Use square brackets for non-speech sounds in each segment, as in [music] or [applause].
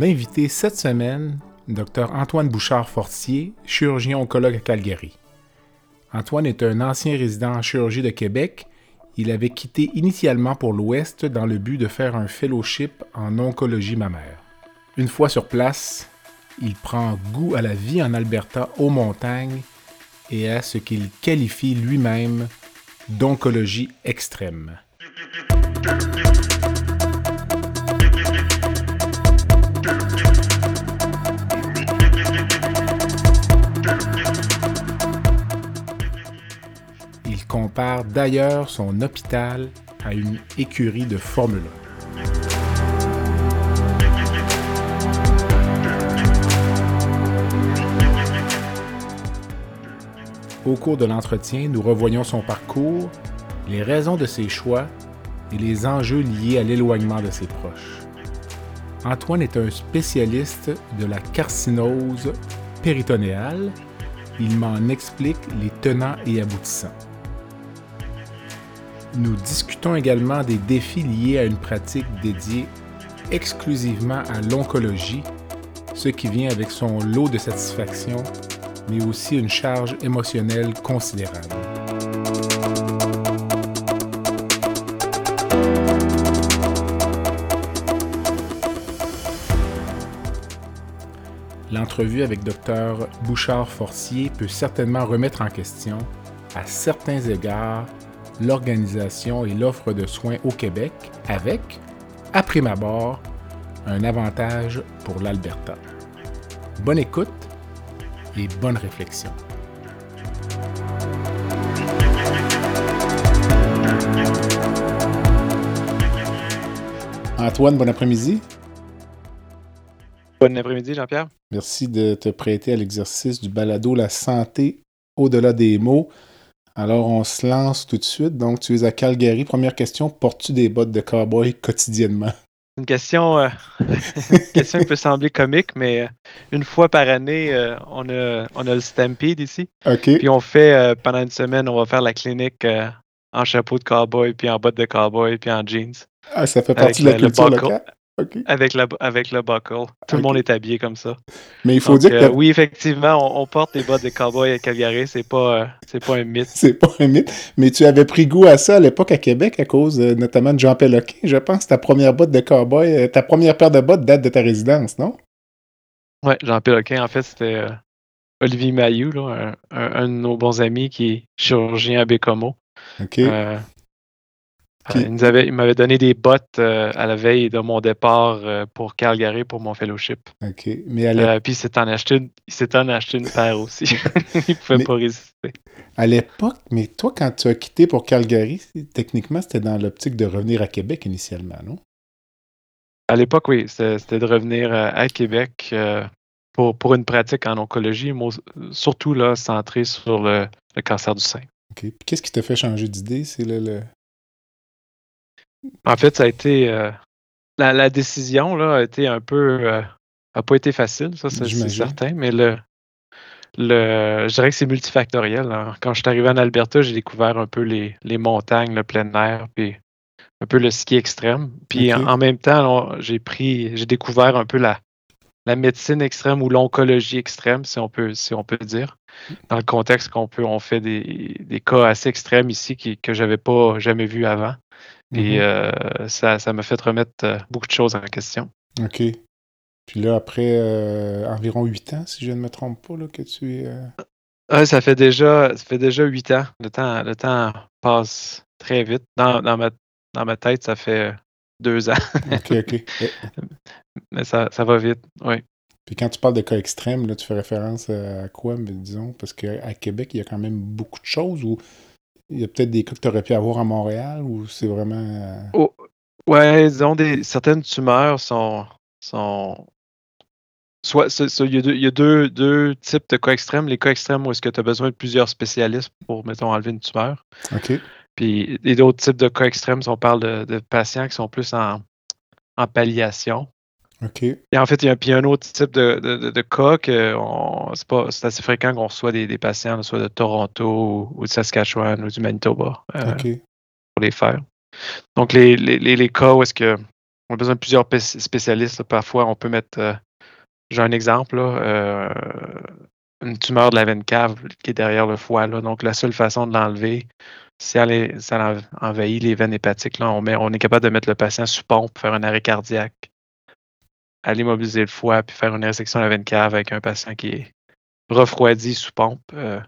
Invité cette semaine, Dr Antoine Bouchard-Fortier, chirurgien oncologue à Calgary. Antoine est un ancien résident en chirurgie de Québec. Il avait quitté initialement pour l'Ouest dans le but de faire un fellowship en oncologie mammaire. Une fois sur place, il prend goût à la vie en Alberta aux montagnes et à ce qu'il qualifie lui-même d'oncologie extrême. Compare d'ailleurs son hôpital à une écurie de Formule 1. Au cours de l'entretien, nous revoyons son parcours, les raisons de ses choix et les enjeux liés à l'éloignement de ses proches. Antoine est un spécialiste de la carcinose péritonéale. Il m'en explique les tenants et aboutissants. Nous discutons également des défis liés à une pratique dédiée exclusivement à l'oncologie, ce qui vient avec son lot de satisfaction, mais aussi une charge émotionnelle considérable. L'entrevue avec Dr Bouchard-Forcier peut certainement remettre en question, à certains égards, l'organisation et l'offre de soins au Québec avec, à prime abord, un avantage pour l'Alberta. Bonne écoute et bonne réflexion. Antoine, bon après-midi. Bon après-midi, Jean-Pierre. Merci de te prêter à l'exercice du balado La santé au-delà des mots. Alors, on se lance tout de suite. Donc, tu es à Calgary. Première question, portes-tu des bottes de cowboy [laughs] quotidiennement? Une question, euh, [laughs] question qui peut sembler comique, mais euh, une fois par année, euh, on, a, on a le Stampede ici. OK. Puis on fait, pendant une semaine, on va faire la clinique en chapeau de cowboy, puis en bottes de cowboy, puis en jeans. Ah, ça fait partie de la culture locale? Avec, le, avec le buckle. Tout le monde est habillé comme ça. Mais il faut dire que. Euh, oui, effectivement, on, porte des bottes de cowboy à Calgary. C'est pas, euh, c'est pas un mythe. c'est pas un mythe. Mais tu avais pris goût à ça à l'époque à Québec à cause euh, notamment de Jean Péloquin, je pense. Ta première botte de cowboy, ta première paire de bottes date de ta résidence, non? Oui, Jean Péloquin, en fait, c'était Olivier Mailloux, là, un, de nos bons amis qui est chirurgien à Bécomo. OK. Euh, il, m'avait donné des bottes euh, à la veille de mon départ euh, pour Calgary pour mon fellowship. OK. Mais puis il s'est en, acheté une paire aussi. [laughs] il ne pouvait pas résister. À l'époque, mais toi, quand tu as quitté pour Calgary, techniquement, c'était dans l'optique de revenir à Québec initialement, non? À l'époque, oui. C'était de revenir à Québec pour, pour une pratique en oncologie, surtout là, centrée sur le, cancer du sein. OK. Qu'est-ce qui t'a fait changer d'idée? C'est le, en fait, ça a été. Euh, la, décision là, a été un peu. Euh, a pas été facile, ça, c'est certain, mais le, le, je dirais que c'est multifactoriel. Hein. Quand je suis arrivé en Alberta, j'ai découvert un peu les, les, montagnes, le plein air, puis un peu le ski extrême. Puis en, même temps, j'ai pris, j'ai découvert un peu la, la médecine extrême ou l'oncologie extrême, si on peut, si on peut dire, dans le contexte qu'on peut, on fait des, des cas assez extrêmes ici qui, que j'avais pas jamais vu avant. Et mm-hmm. euh, ça, ça m'a fait remettre euh, beaucoup de choses en question. OK. Puis là, après euh, environ huit ans, si je ne me trompe pas, là, que tu es. ça fait déjà ça fait déjà huit ans. Le temps, le temps passe très vite. Dans, dans, ma, dans ma tête, ça fait deux ans. [laughs] OK, OK. Mais ça, ça va vite, oui. Puis quand tu parles de cas extrêmes, là, tu fais référence à quoi, disons? Parce qu'à Québec, il y a quand même beaucoup de choses où il y a peut-être des cas que tu aurais pu avoir à Montréal ou c'est vraiment. Euh, oh, ouais, disons, des, certaines tumeurs sont, sont soit il y a, deux, deux, types de cas extrêmes. Les cas extrêmes où est-ce que tu as besoin de plusieurs spécialistes pour, mettons, enlever une tumeur. OK. Puis et d'autres types de cas extrêmes, si on parle de, patients qui sont plus en, en palliation. Et en fait, il y a, puis un autre type de, de, cas que c'est assez fréquent qu'on reçoit des, patients, soit de Toronto ou, de Saskatchewan ou du Manitoba euh, pour les faire. Donc, les, les, les, cas où est-ce que on a besoin de plusieurs spécialistes, parfois on peut mettre euh, j'ai un exemple, euh, une tumeur de la veine cave qui est derrière le foie. Là. Donc, la seule façon de l'enlever, si elle, envahit les veines hépatiques, là, on, met, on est capable de mettre le patient sous pompe, faire un arrêt cardiaque, aller mobiliser le foie, puis faire une résection de la veine cave avec un patient qui est refroidi sous pompe. Euh,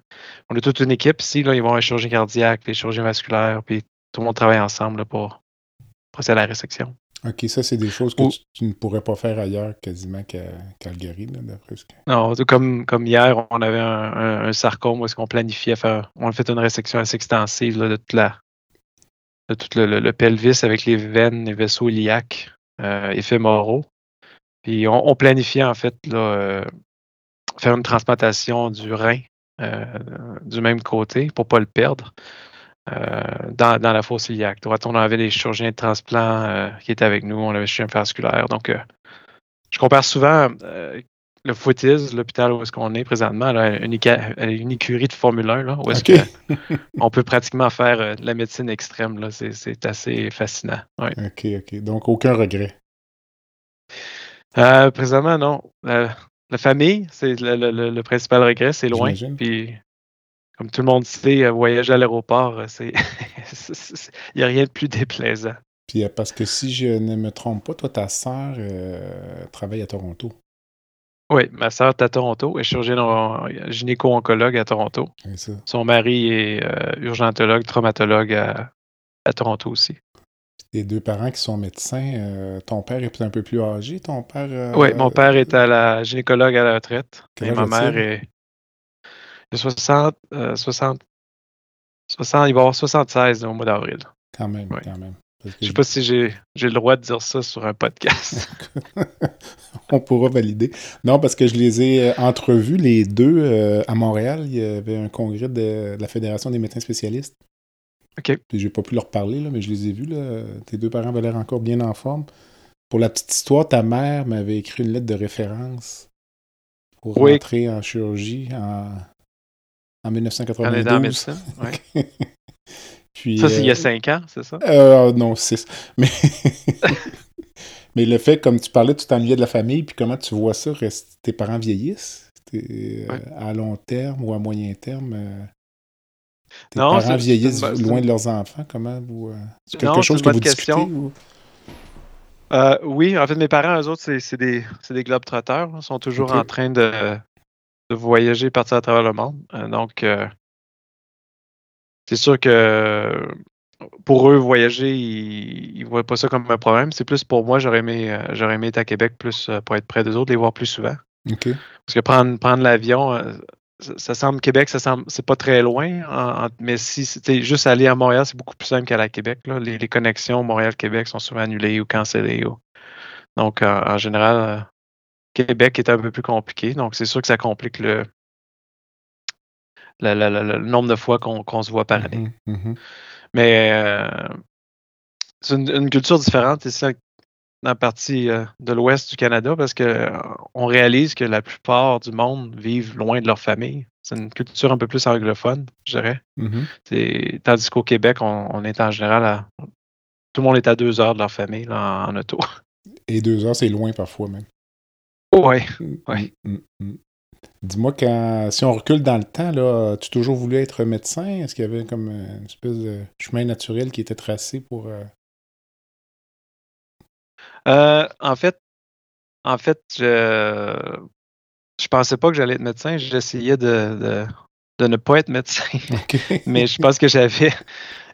on a toute une équipe ici, là, ils vont avoir un chirurgien cardiaque, les chirurgiens vasculaires, puis tout le monde travaille ensemble pour procéder à la résection. OK, ça, c'est des choses que tu, ne pourrais pas faire ailleurs quasiment qu'à Calgary, d'après ce que... Non, comme, comme hier, on avait un, sarcome où est-ce qu'on planifiait faire... On a fait une résection assez extensive de toute la... de tout le, pelvis avec les veines, les vaisseaux iliaques euh, éphémoraux. Puis on, planifiait en fait là, euh, faire une transplantation du rein euh, du même côté pour ne pas le perdre. Euh, dans, la fosse iliaque. on avait des chirurgiens de transplant qui étaient avec nous, on avait chirurgien vasculaire. Donc, je compare souvent le Footies, l'hôpital où est-ce qu'on est présentement, une, une, écurie de Formule 1, là, où est-ce on peut pratiquement faire de la médecine extrême. C'est assez fascinant. OK, OK. Donc, aucun regret. Présentement, non. la famille, c'est le, principal regret, c'est loin. Puis comme tout le monde sait, euh, voyager à l'aéroport, euh, c'est [laughs] il n'y a rien de plus déplaisant. Puis euh, parce que si je ne me trompe pas, toi, ta sœur travaille à Toronto. Oui, ma sœur est à Toronto, est chirurgienne gynéco-oncologue à Toronto. Son mari est urgentologue, traumatologue à, Toronto aussi. Tes deux parents qui sont médecins, ton père est un peu plus âgé, ton père... oui, mon père est à la gynécologue à la retraite. Et ma mère est 60, 60, 60, il va y avoir 76 au mois d'avril. Quand même, quand même. Je sais pas si j'ai le droit de dire ça sur un podcast. [laughs] On pourra valider. Non, parce que je les ai euh, entrevus, les deux, euh, à Montréal. Il y avait un congrès de, la Fédération des médecins spécialistes. OK. Puis j'ai pas pu leur parler, là, mais je les ai vus. Là. Tes deux parents avaient l'air encore bien en forme. Pour la petite histoire, ta mère m'avait écrit une lettre de référence pour rentrer en chirurgie en, en 1992. En [laughs] Puis, ça, c'est il y a euh, cinq ans, c'est ça? Euh, non, six. Mais... [laughs] Mais le fait, comme tu parlais, tu t'ennuyais de la famille, puis comment tu vois ça, tes parents vieillissent? Euh, à long terme ou à moyen terme? Tes parents vieillissent loin de leurs enfants, comment vous... c'est quelque chose que vous discutez? oui, en fait, mes parents, eux autres, c'est des, des globetrotters. Ils sont toujours en train de, de voyager, partir à travers le monde. Euh, donc, euh, c'est sûr que pour eux, voyager, ils ne voient pas ça comme un problème. C'est plus pour moi, j'aurais aimé, euh, j'aurais aimé être à Québec plus pour être près des autres, les voir plus souvent. Parce que prendre, prendre l'avion, ça, semble Québec, ça semble c'est pas très loin. mais si c'était juste aller à Montréal, c'est beaucoup plus simple qu'aller à Québec. Les, connexions Montréal-Québec sont souvent annulées ou cancellées. Donc, en général, Québec est un peu plus compliqué. Donc, c'est sûr que ça complique le, le, nombre de fois qu'on se voit par année. Mmh mmh Mais euh, c'est une, culture différente ici dans la partie euh, de l'ouest du Canada parce qu'on euh, réalise que la plupart du monde vivent loin de leur famille. C'est une culture un peu plus anglophone, je dirais. Mmh tandis qu'au Québec, on, est en général à. Tout le monde est à deux heures de leur famille en auto. [laughs] Et deux heures, c'est loin parfois même. Oui. Ouais. Mm, mm, mm, Dis-moi, quand, si on recule dans le temps, là, as-tu toujours voulu être médecin? Est-ce qu'il y avait comme une espèce de chemin naturel qui était tracé pour. Euh? Euh, en fait, en fait, je je pensais pas que j'allais être médecin. J'essayais de, de, ne pas être médecin. [laughs] [laughs] Mais je pense que j'avais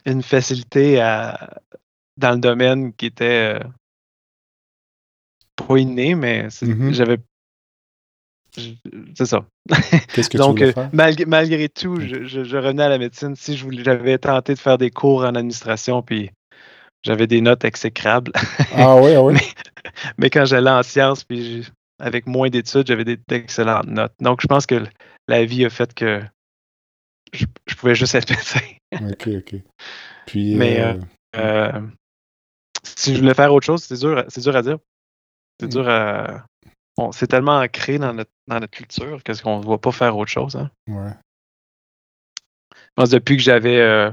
une facilité à, dans le domaine qui était euh, pas inné, mais mm-hmm. j'avais. C'est ça. [laughs] Qu'est-ce que Donc, tu euh, malgré, malgré tout, je, revenais à la médecine. Si j'avais tenté de faire des cours en administration, puis j'avais des notes exécrables. [laughs] Ah oui, ah oui. mais, quand j'allais en sciences, puis avec moins d'études, j'avais d'excellentes notes. Donc, je pense que la vie a fait que je, pouvais juste être [laughs] médecin. OK, OK. Puis, Mais euh, euh, si je voulais faire autre chose, c'est dur, c'est dur à dire. C'est dur à. Bon, c'est tellement ancré dans notre, dans notre culture qu'est-ce qu'on ne voit pas faire autre chose. Hein. Ouais. Je pense depuis que j'avais. Euh,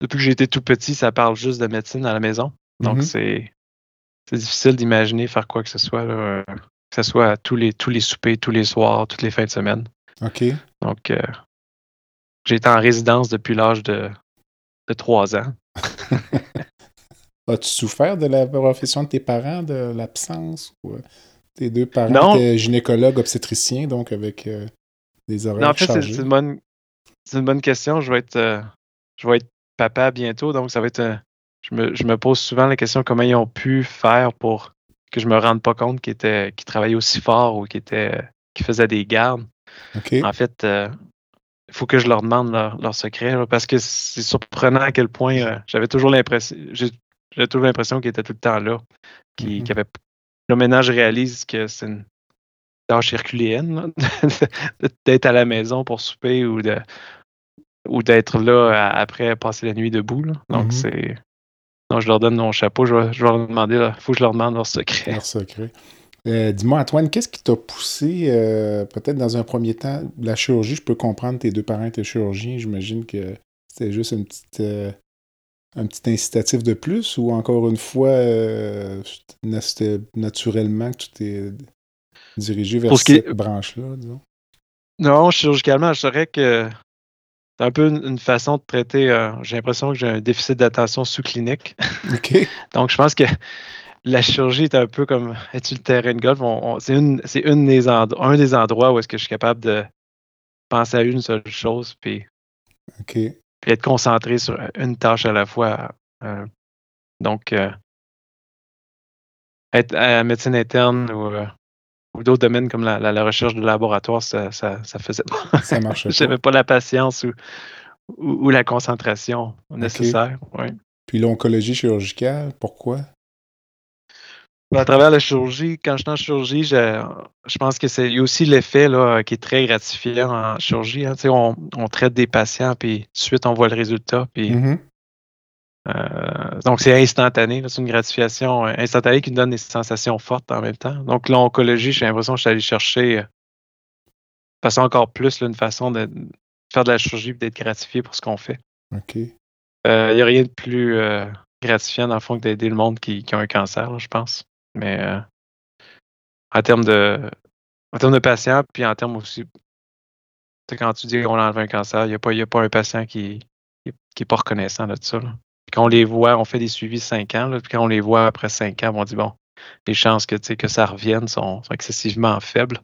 depuis que j'ai été tout petit, ça parle juste de médecine à la maison. Donc, mm-hmm. c'est. C'est difficile d'imaginer faire quoi que ce soit, là, que ce soit tous les, tous les soupers, tous les soirs, toutes les fins de semaine. OK. Donc, j'ai été en résidence depuis l'âge de, de 3 ans. [laughs] As-tu souffert de la profession de tes parents, de l'absence? Ou, euh, tes deux parents étaient gynécologues obstétriciens, donc avec euh, des horaires non, en fait, C'est une, bonne, une bonne question. Je vais, être, euh, je vais être papa bientôt, donc ça va être... je, me, je me pose souvent la question comment ils ont pu faire pour que je me rende pas compte qu'ils travaillaient aussi fort ou qu'ils faisaient des gardes. En fait, il faut que je leur demande leur, secret parce que c'est surprenant à quel point euh, j'avais toujours l'impression j'ai toujours l'impression qu'ils étaient tout le temps là. Mm-hmm. avait... Là, maintenant, je réalise que c'est une tâche herculéenne [laughs] d'être à la maison pour souper ou de ou d'être là après passer la nuit debout. Donc, mm-hmm. c'est. Donc, je leur donne mon chapeau. Je vais, je vais leur demander. Il faut que je leur demande leur secret. Leur secret. Euh, dis-moi, Antoine, qu'est-ce qui t'a poussé, euh, peut-être dans un premier temps, la chirurgie? Je peux comprendre, tes deux parents étaient chirurgiens. J'imagine que c'était juste une petite, euh, un petit incitatif de plus ou encore une fois, c'était naturellement que tu t'es dirigé vers cette branche-là, disons? Non, chirurgicalement, je dirais que c'est un peu une, façon de traiter. j'ai l'impression que j'ai un déficit d'attention sous-clinique. [laughs] Donc, je pense que la chirurgie est un peu comme es-tu le terrain de golf? c'est une, une des un des endroits où est-ce que je suis capable de penser à une seule chose puis, être concentré sur une tâche à la fois. Euh, donc, euh, être à médecine interne ou, euh, d'autres domaines comme la, recherche de laboratoire, ça, ça, faisait pas. [laughs] Ça marchait [laughs] J'avais pas la patience ou, ou, la concentration nécessaire. Puis l'oncologie chirurgicale, pourquoi? À travers la chirurgie, quand je suis en chirurgie, je, je pense que c'est aussi l'effet qui est très gratifiant en chirurgie. Hein. On, on, traite des patients, puis tout de suite, on voit le résultat. Puis, mm-hmm. Euh, donc, c'est instantané. C'est une gratification instantanée qui nous donne des sensations fortes en même temps. Donc, l'oncologie, j'ai l'impression que je suis allé chercher euh, de façon encore plus une façon de faire de la chirurgie et d'être gratifié pour ce qu'on fait. OK. Il euh, n'y a rien de plus gratifiant, dans le fond, que d'aider le monde qui, qui a un cancer, je pense. Mais euh, en termes de en termes de patients, puis en termes aussi, quand tu dis qu'on a enlevé un cancer, il n'y a, pas, a pas un patient qui n'est qui, pas reconnaissant de ça. Quand on les voit, on fait des suivis cinq ans, puis quand on les voit après cinq ans, on dit bon, les chances que, que ça revienne sont, excessivement faibles.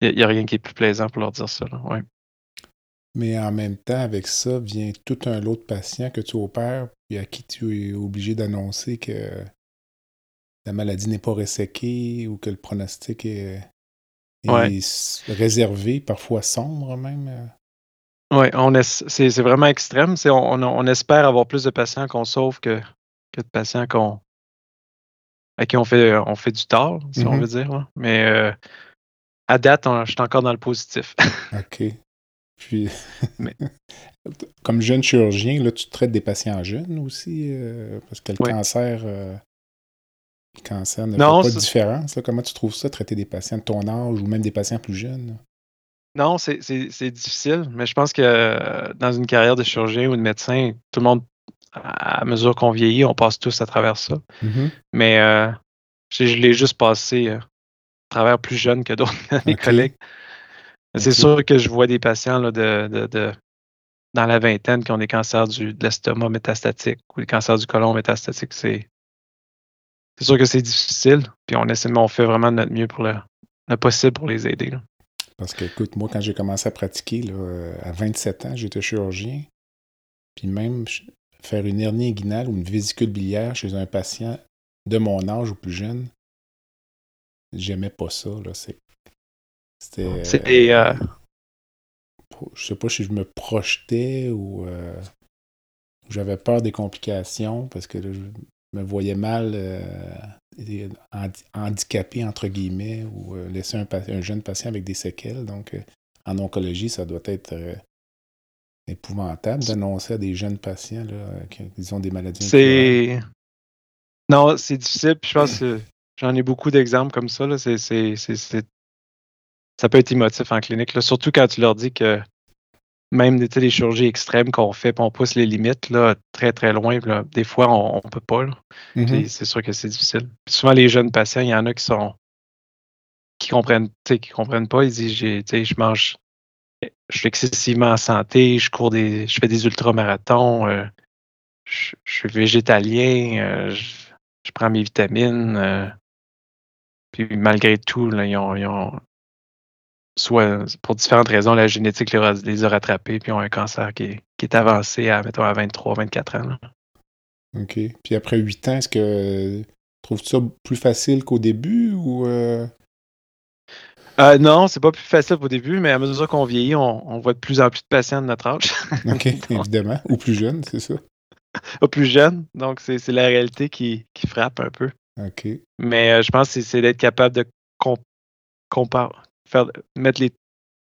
Il n'y a, rien qui est plus plaisant pour leur dire ça. ouais. Mais en même temps, avec ça, vient tout un lot de patients que tu opères, puis à qui tu es obligé d'annoncer que la maladie n'est pas resséquée ou que le pronostic est, réservé, parfois sombre même. Euh. Oui, on c'est, vraiment extrême. on, on, espère avoir plus de patients qu'on sauve que, que de patients qu'on à qui on fait, on fait du tort, si on mm-hmm. veut dire. Mais euh, à date, je suis encore dans le positif. [laughs] OK. Puis, [laughs] comme jeune chirurgien, là, tu traites des patients jeunes aussi, euh, parce que le cancer, le cancer ne fait pas de différence. Comment tu trouves ça, traiter des patients de ton âge ou même des patients plus jeunes? Non, c'est difficile, mais je pense que euh, dans une carrière de chirurgien ou de médecin, tout le monde, à mesure qu'on vieillit, on passe tous à travers ça. Mm-hmm. Mais euh, je, l'ai juste passé euh, à travers plus jeune que d'autres [laughs] mes collègues. C'est sûr que je vois des patients là, de, dans la vingtaine qui ont des cancers du, de l'estomac métastatique ou des cancers du côlon métastatique. C'est sûr que c'est difficile, puis on essaie, on fait vraiment notre mieux pour le, possible pour les aider. Parce que, écoute, moi, quand j'ai commencé à pratiquer, là, à 27 ans, j'étais chirurgien. Puis même faire une hernie inguinale ou une vésicule biliaire chez un patient de mon âge ou plus jeune, j'aimais pas ça. Là. C'était. C'était. Euh... Je sais pas si je me projetais ou euh, j'avais peur des complications parce que là, me voyais mal euh, handicapé, entre guillemets, ou laisser un, jeune patient avec des séquelles. Donc, en oncologie, ça doit être épouvantable d'annoncer à des jeunes patients qu'ils ont des maladies. C'est. Non, c'est difficile. je pense que j'en ai beaucoup d'exemples comme ça. Là. Ça peut être émotif en clinique, là. surtout quand tu leur dis que même des chirurgies extrêmes qu'on fait, puis on pousse les limites là, très très loin. des fois, on ne peut pas. Mm-hmm. C'est sûr que c'est difficile. souvent, les jeunes patients, il y en a qui sont qui comprennent, qui comprennent pas. Ils disent je mange je suis excessivement en santé, je cours des. je fais des ultramarathons, euh, je, suis végétalien, euh, je, prends mes vitamines. Euh, puis malgré tout, ils, ont, soit pour différentes raisons, la génétique les, a rattrapés, puis ont un cancer qui est, avancé à, mettons, à 23, 24 ans. OK. Puis après 8 ans, est-ce que trouves-tu ça plus facile qu'au début ou euh, non, c'est pas plus facile au début, mais à mesure qu'on vieillit, on, voit de plus en plus de patients de notre âge. [laughs] OK, évidemment. Ou plus jeunes, c'est ça? Ou plus jeunes. Donc, c'est la réalité qui, frappe un peu. OK. Mais euh, je pense que c'est d'être capable de faire, mettre, les,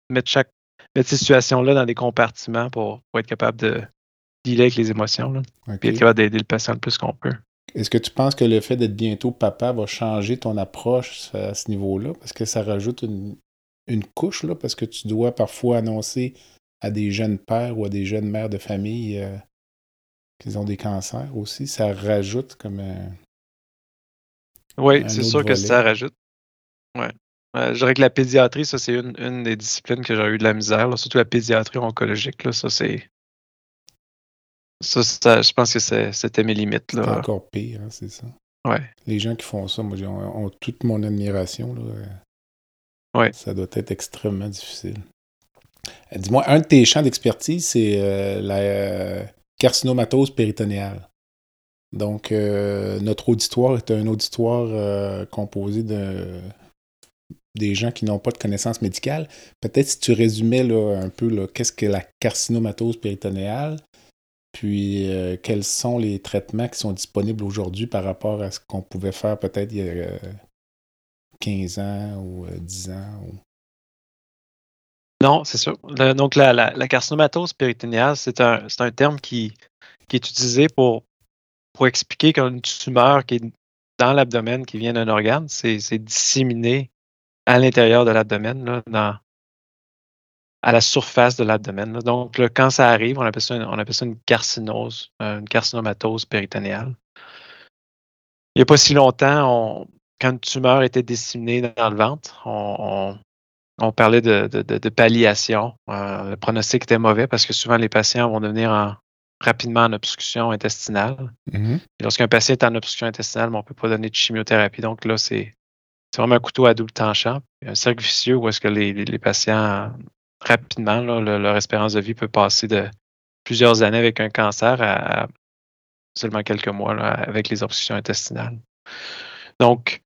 mettre, chaque, mettre ces situations-là dans des compartiments pour, être capable de dealer avec les émotions. Là, Puis être capable d'aider le patient le plus qu'on peut. Est-ce que tu penses que le fait d'être bientôt papa va changer ton approche à ce niveau-là? Parce que ça rajoute une, couche, là, parce que tu dois parfois annoncer à des jeunes pères ou à des jeunes mères de famille euh, qu'ils ont des cancers aussi. Ça rajoute comme un. Oui, c'est sûr que ça rajoute. Ouais. Je dirais que la pédiatrie, ça, c'est une, des disciplines que j'ai eu de la misère, surtout la pédiatrie oncologique. Là, ça, c'est ça, je pense que c'était mes limites. C'est encore pire, hein, c'est ça. Ouais. Les gens qui font ça, moi, ont, toute mon admiration. Là. Ouais. Ça doit être extrêmement difficile. Euh, dis-moi, un de tes champs d'expertise, c'est euh, la euh, carcinomatose péritonéale. Donc, notre auditoire est un auditoire composé de des gens qui n'ont pas de connaissances médicales. Peut-être si tu résumais là, un peu qu'est-ce que la carcinomatose péritonéale, puis, euh, quels sont les traitements qui sont disponibles aujourd'hui par rapport à ce qu'on pouvait faire peut-être il y a 15 ans ou 10 ans? Non, c'est sûr. donc, la, carcinomatose péritonéale, c'est un, terme qui, qui, est utilisé pour, pour expliquer qu'une tumeur qui est dans l'abdomen, qui vient d'un organe, c'est disséminé à l'intérieur de l'abdomen, à la surface de l'abdomen. Donc, quand ça arrive, on appelle ça une, on appelle ça une carcinose, euh, une carcinomatose péritonéale. Il n'y a pas si longtemps, quand une tumeur était disséminée dans le ventre, on, parlait de, de, palliation. Euh, le pronostic était mauvais parce que souvent les patients vont devenir rapidement en obstruction intestinale. Mm-hmm. lorsqu'un patient est en obstruction intestinale, on ne peut pas donner de chimiothérapie. Donc là, c'est vraiment un couteau à double tranchant. Un cercle vicieux où est-ce que les, patients rapidement, leur espérance de vie peut passer de plusieurs années avec un cancer à, seulement quelques mois avec les obstructions intestinales. Donc,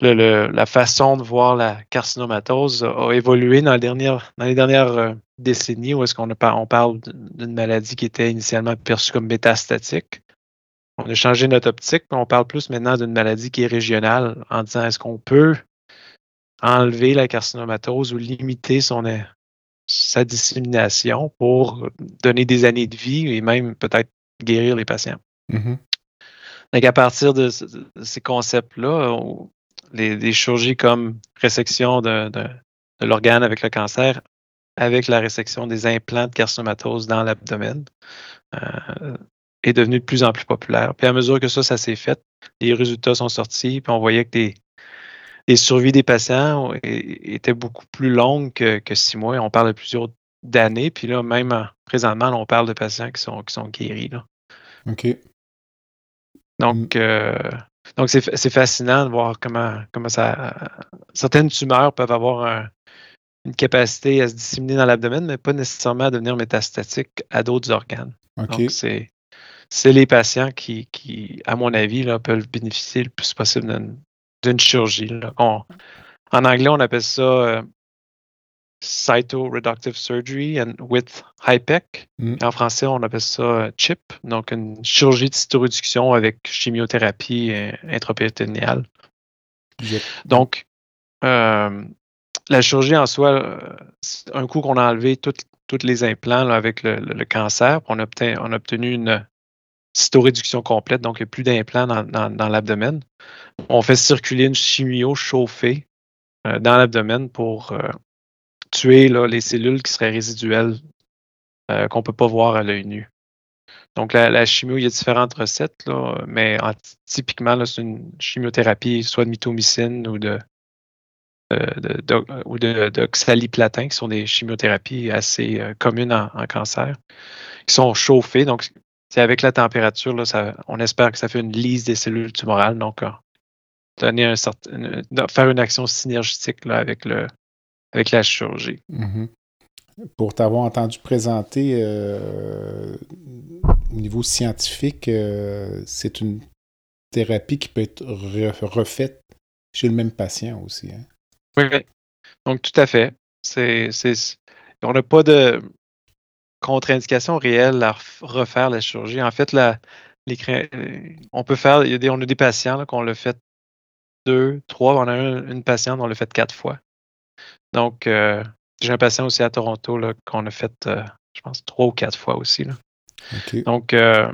la façon de voir la carcinomatose a, évolué dans, les dernières, dans les dernières euh, décennies où est-ce qu'on on parle d'une maladie qui était initialement perçue comme métastatique. On a changé notre optique, mais on parle plus maintenant d'une maladie qui est régionale en disant est-ce qu'on peut enlever la carcinomatose ou limiter son, sa dissémination pour donner des années de vie et même peut-être guérir les patients? Mm-hmm. Donc, à partir de, ces concepts-là, les, chirurgies comme résection de, l'organe avec le cancer, avec la résection des implants de carcinomatose dans l'abdomen, euh, est devenu de plus en plus populaire. Puis à mesure que ça, ça s'est fait, les résultats sont sortis, puis on voyait que des, les survies des patients étaient beaucoup plus longues que, six mois. On parle de plusieurs d'années. Puis là, même présentement, on parle de patients qui sont, qui sont guéris. Là. OK. Donc, mm. euh, donc c'est, fascinant de voir comment, comment ça. Certaines tumeurs peuvent avoir une capacité à se disséminer dans l'abdomen, mais pas nécessairement à devenir métastatique à d'autres organes. Donc, c'est, c'est les patients qui, qui, à mon avis, là, peuvent bénéficier le plus possible d'une chirurgie. en anglais, on appelle ça euh, cytoreductive surgery and with HIPEC. Mm. En français, on appelle ça euh, CHIP, donc une chirurgie de cytoréduction avec chimiothérapie euh, intrapéritonéale. J'ai- Donc, euh, la chirurgie en soi, un coup qu'on a enlevé tous les implants là, avec le, le- le cancer, on a, obtenu, on a obtenu une cytoréduction complète, donc il n'y a plus d'implants dans, dans- l'abdomen. On fait circuler une chimio chauffée euh, dans l'abdomen pour euh, tuer les cellules qui seraient résiduelles euh, qu'on ne peut pas voir à l'œil nu. Donc, la, chimio, il y a différentes recettes, mais en- typiquement, c'est une chimiothérapie soit de mitomycine ou de, qui sont des chimiothérapies assez communes en, en cancer, qui sont chauffées. Donc, c'est avec la température, là, ça, on espère que ça fait une lise des cellules tumorales. Donc, euh, donner un certain, une- faire une action synergistique là, avec, le, avec la chirurgie. Mhm. Pour t'avoir entendu présenter euh, au niveau scientifique, euh, c'est une thérapie qui peut être re- refaite chez le même patient aussi. hein? Oui, oui. Donc, tout à fait. C'est- on n'a pas de contre-indication réelle à ref- refaire la chirurgie. En fait, la, les, cra- on peut faire, il y a des, on a des patients qu'on l'a fait deux, trois, on a un- une patiente, on l'a fait quatre fois. Donc, euh, j'ai un patient aussi à Toronto qu'on a fait, euh, je pense, trois ou quatre fois aussi. là. Donc, euh,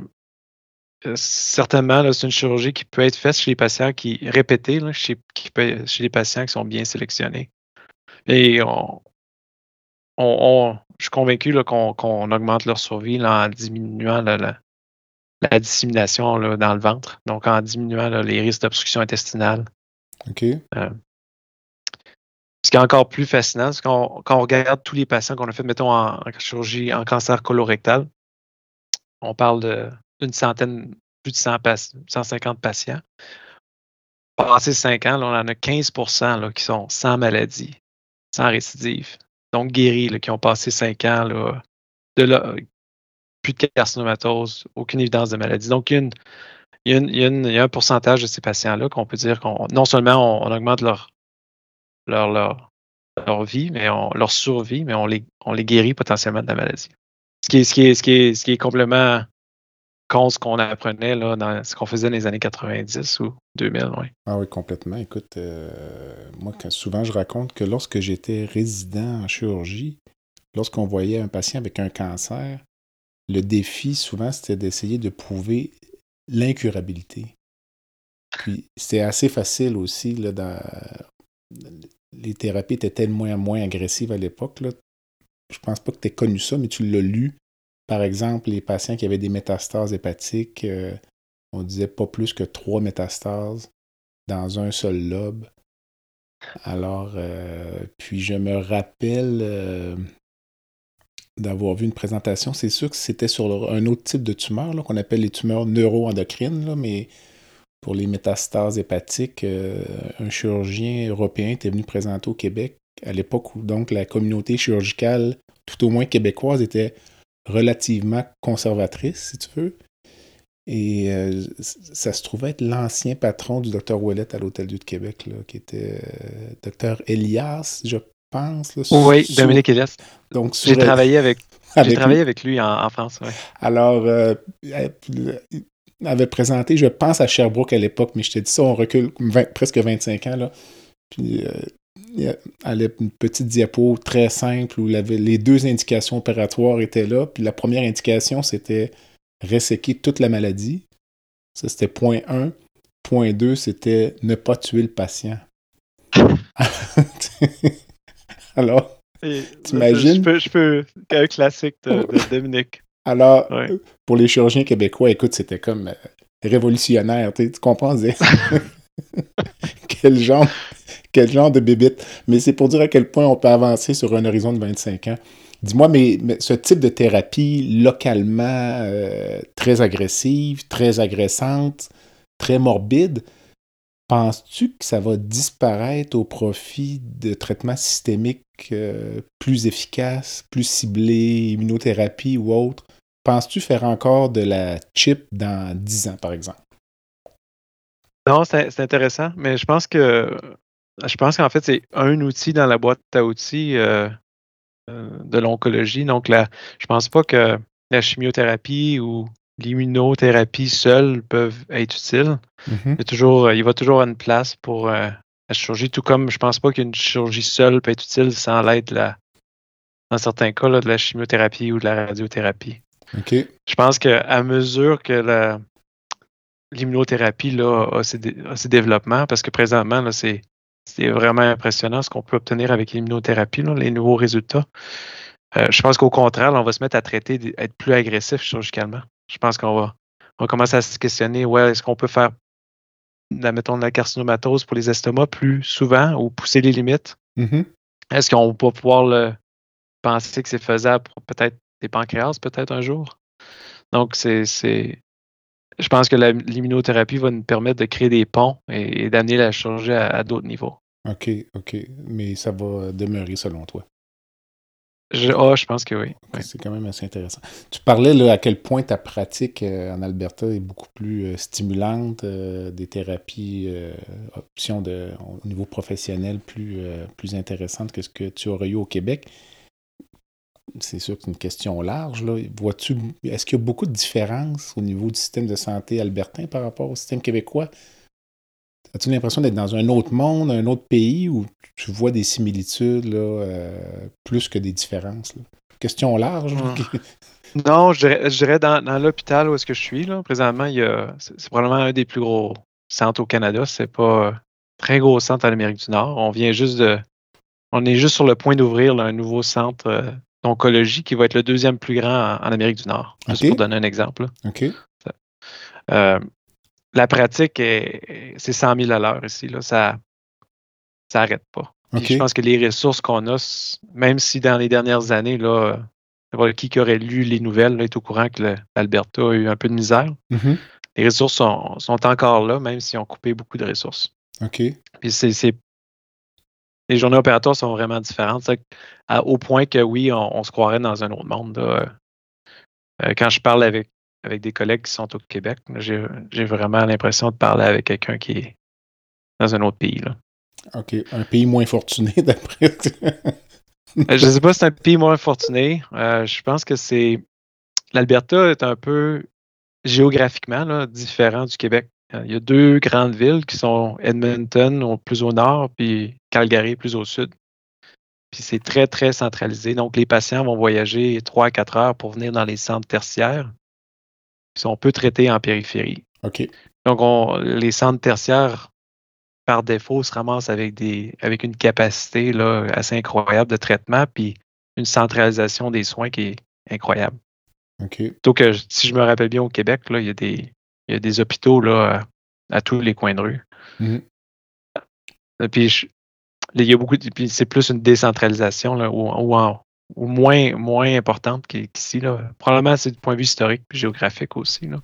certainement, c'est une chirurgie qui peut être faite chez les patients qui répétée, là, chez, qui peut- chez les patients qui sont bien sélectionnés. Et on, on- on- je suis convaincu là, qu'on, augmente leur survie là, en diminuant là, la, la dissémination là, dans le ventre, donc en diminuant les risques d'obstruction intestinale. OK. Ce qui est encore plus fascinant, c'est qu'on quand on regarde tous les patients qu'on a fait, mettons, en, en chirurgie, en cancer colorectal, on parle d'une centaine, plus de 100 paci- 150 patients. Passé 5 ans, là, on en a 15 là, qui sont sans maladie, sans récidive, guéris, qui ont passé 5 ans, de plus de carcinomatose, aucune évidence de maladie. Donc, il y a, un pourcentage de ces patients-là qu'on peut dire qu'on non seulement on, augmente leur, vie, mais on, leur survie, mais on les, guérit potentiellement de la maladie. Ce qui est complètement ce qu'on apprenait là, dans ce qu'on faisait dans les années 90 ou 2000. Oui. Ah oui, complètement. Écoute, euh, moi, souvent, je raconte que lorsque j'étais résident en chirurgie, lorsqu'on voyait un patient avec un cancer, le défi, souvent, c'était d'essayer de prouver l'incurabilité. Puis, c'était assez facile aussi. Là, dans... Les thérapies étaient tellement moins agressives à l'époque. Je pense pas que tu aies connu ça, mais tu l'as lu. Par exemple, les patients qui avaient des métastases hépatiques, euh, on disait pas plus que trois métastases dans un seul lobe. Alors, euh, puis je me rappelle euh, d'avoir vu une présentation. C'est sûr que c'était sur un autre type de tumeur qu'on appelle les tumeurs neuroendocrines, là, mais pour les métastases hépatiques, un chirurgien européen était venu présenter au Québec à l'époque où donc la communauté chirurgicale, tout au moins québécoise, était relativement conservatrice, si tu veux. Et euh, ça se trouvait être l'ancien patron du docteur Ouellet à l'Hôtel Dieu de Québec, là, qui était euh, docteur Elias, je pense. là, Oui, Dominique Elias. Donc, J'ai travaillé avec, j'ai avec travaillé avec lui en, en France. ouais. alors, euh, avait présenté, je pense, à Sherbrooke à l'époque, mais je t'ai dit ça, on recule 20 presque 25 ans. Là. Puis, euh, elle avait une petite diapo très simple où les deux indications opératoires étaient là. Puis la première indication, c'était resséquer toute la maladie. Ça, c'était point 1. Point 2, c'était ne pas tuer le patient. [laughs] Alors, T'imagines? Je peux, je peux, un classique de, de Dominique. Alors, Ouais. pour les chirurgiens québécois, écoute, c'était comme euh, révolutionnaire. Tu comprends? [laughs] [laughs] quel, genre, de bébite. Mais c'est pour dire à quel point on peut avancer sur un horizon de 25 ans. Dis-moi, mais, mais ce type de thérapie localement euh, très agressive, très agressante, très morbide, penses-tu que ça va disparaître au profit de traitements systémiques euh, plus efficaces, plus ciblés, immunothérapie ou autre? Penses-tu faire encore de la chip dans 10 ans, par exemple? Non, c'est intéressant, mais je pense que je pense qu'en fait, c'est un outil dans la boîte à outils. euh, de l'oncologie. Donc, là, je pense pas que la chimiothérapie ou l'immunothérapie seule peuvent être utiles. Mm-hmm. il, toujours, il va toujours une place pour la chirurgie, tout comme je pense pas qu'une chirurgie seule peut être utile sans l'aide, dans certains cas, de la chimiothérapie ou de la radiothérapie. Je pense qu'à mesure que l'immunothérapie a, ses, développements, parce que présentement, c'est vraiment impressionnant ce qu'on peut obtenir avec l'immunothérapie, les nouveaux résultats. Euh, je pense qu'au contraire, on va se mettre à traiter, à être plus agressif chirurgicalement. Je pense qu'on va, on commencer à se questionner, ouais, est-ce qu'on peut faire, mettons, de la carcinomatose pour les estomacs plus souvent ou pousser les limites? Mm-hmm. Est-ce qu'on va pouvoir penser que c'est faisable pour peut-être des pancréas peut-être un jour? Donc, c'est, je pense que l'immunothérapie va nous permettre de créer des ponts et, d'amener la chirurgie à, d'autres niveaux. OK, OK. Mais ça va demeurer selon toi? Je, oh, je pense que oui. C'est quand même assez intéressant. Tu parlais là, à quel point ta pratique euh, en Alberta est beaucoup plus euh, stimulante, euh, des thérapies, options de, au niveau professionnel plus, plus intéressantes que ce que tu aurais eu au Québec c'est sûr que c'est une question large. Vois-tu, est-ce qu'il y a beaucoup de différences au niveau du système de santé albertain par rapport au système québécois? As-tu l'impression d'être dans un autre monde, un autre pays où tu vois des similitudes là, euh, plus que des différences? Question large. [laughs] non, je dirais, dans, l'hôpital où est-ce que je suis, là, présentement, il y a, c'est, probablement un des plus gros centres au Canada. C'est pas un très gros centre en Amérique du Nord. On vient juste de. On est juste sur le point d'ouvrir un nouveau centre euh, d'oncologie qui va être le deuxième plus grand en, Amérique du Nord. Juste pour donner un exemple. Euh, la pratique, c'est 100 000 à l'heure ici. Là. Ça n'arrête pas. Je pense que les ressources qu'on a, même si dans les dernières années, là, qui aurait lu les nouvelles est au courant que l'Alberta a eu un peu de misère. Mm-hmm. Les ressources sont, encore là, même si on coupé beaucoup de ressources. OK. Puis c'est les journées opératoires sont vraiment différentes. au point que oui, on, se croirait dans un autre monde. Euh, quand je parle avec, avec des collègues qui sont au Québec, j'ai vraiment l'impression de parler avec quelqu'un qui est dans un autre pays. Là. OK. Un pays moins fortuné, [laughs] d'après. Euh, je ne sais pas si c'est un pays moins fortuné. Euh, je pense que c'est. L'Alberta est un peu géographiquement différent du Québec. Euh, il y a deux grandes villes qui sont Edmonton plus au nord, puis Calgary plus au sud. Puis c'est très, très centralisé. Donc, les patients vont voyager 3 à 4 heures pour venir dans les centres tertiaires qui sont peu traités en périphérie. OK. Donc, les centres tertiaires, par défaut, se ramassent avec, des, avec une capacité là, assez incroyable de traitement, puis une centralisation des soins qui est incroyable. OK. Donc, si je me rappelle bien, au Québec, là, il y a des, il y a des hôpitaux là, à, tous les coins de rue. Mhm. Puis, il y a beaucoup puis c'est plus une décentralisation là, ou, moins, moins importante qu'ici. Là. Probablement, c'est du point de vue historique et géographique aussi. Là.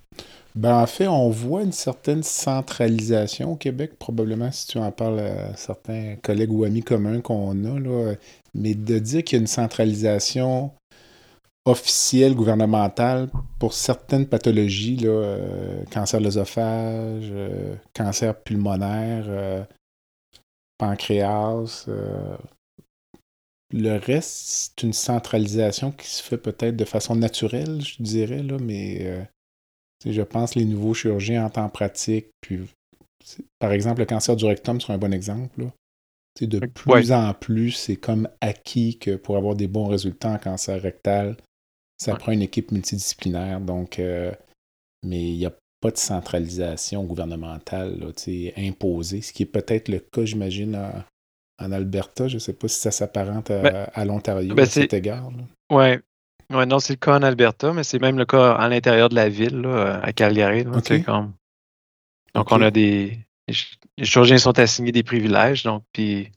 Ben, en fait, on voit une certaine centralisation au Québec, probablement si tu en parles à certains collègues ou amis communs qu'on a. Là. Mais de dire qu'il y a une centralisation officielle gouvernementale pour certaines pathologies, là, euh, cancer de l'œsophage, euh, cancer pulmonaire, euh, pancréas. le reste, c'est une centralisation qui se fait peut-être de façon naturelle, je dirais, là, mais je pense les nouveaux chirurgiens en temps pratique, puis par exemple, le cancer du rectum serait un bon exemple. Là. De plus en plus, c'est comme acquis que pour avoir des bons résultats en cancer rectal, ça prend une équipe multidisciplinaire, donc, euh, mais il n'y a pas de centralisation gouvernementale là, imposée, ce qui est peut-être le cas, j'imagine, en Alberta. Je ne sais pas si ça s'apparente à, ben, l'Ontario ben, à cet égard. Oui. Ouais, non, c'est le cas en Alberta, mais c'est même le cas à l'intérieur de la ville, à Calgary. Comme... Donc, on a des. Les chirurgiens sont assignés des privilèges, donc, puis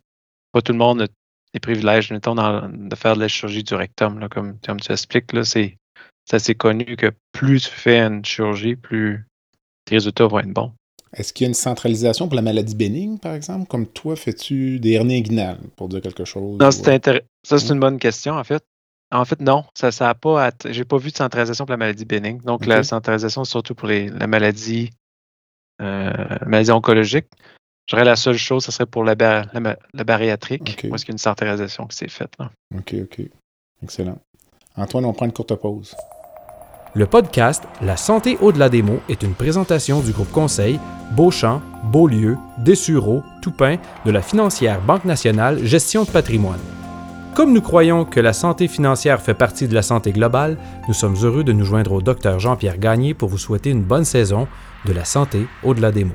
pas tout le monde a les privilèges, mettons, de faire de la chirurgie du rectum, là, comme, comme tu expliques, là, c'est assez connu que plus tu fais une chirurgie, plus tes résultats vont être bons. Est-ce qu'il y a une centralisation pour la maladie bénigne, par exemple? Comme toi, fais-tu des hernies inguinales, pour dire quelque chose? Non, c'est Ça, c'est une bonne question, en fait. En fait, non. Ça, ça a pas. J'ai pas vu de centralisation pour la maladie bénigne. Donc, la centralisation, surtout pour les, la maladie, euh, maladie oncologique. Je dirais la seule chose, ce serait pour la, bariatrique, parce qu'il y a une centralisation qui s'est faite. Là. OK, OK. Excellent. Antoine, on prend une courte pause. Le podcast La santé au-delà des mots est une présentation du groupe conseil Beauchamp, Beaulieu, Dessureau, Toupin de la financière Banque nationale Gestion de patrimoine. Comme nous croyons que la santé financière fait partie de la santé globale, nous sommes heureux de nous joindre au docteur Jean-Pierre Gagné pour vous souhaiter une bonne saison de la santé au-delà des mots.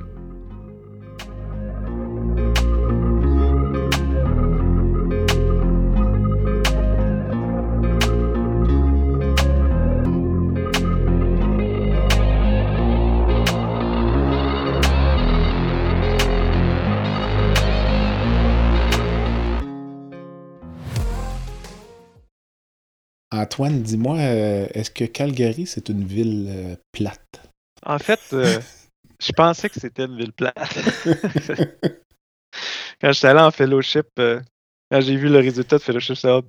Antoine, dis-moi, euh, est-ce que Calgary, c'est une ville euh, plate? En fait, euh, [laughs] je pensais que c'était une ville plate. [laughs] quand j'étais allé en fellowship, quand j'ai vu le résultat de fellowship, me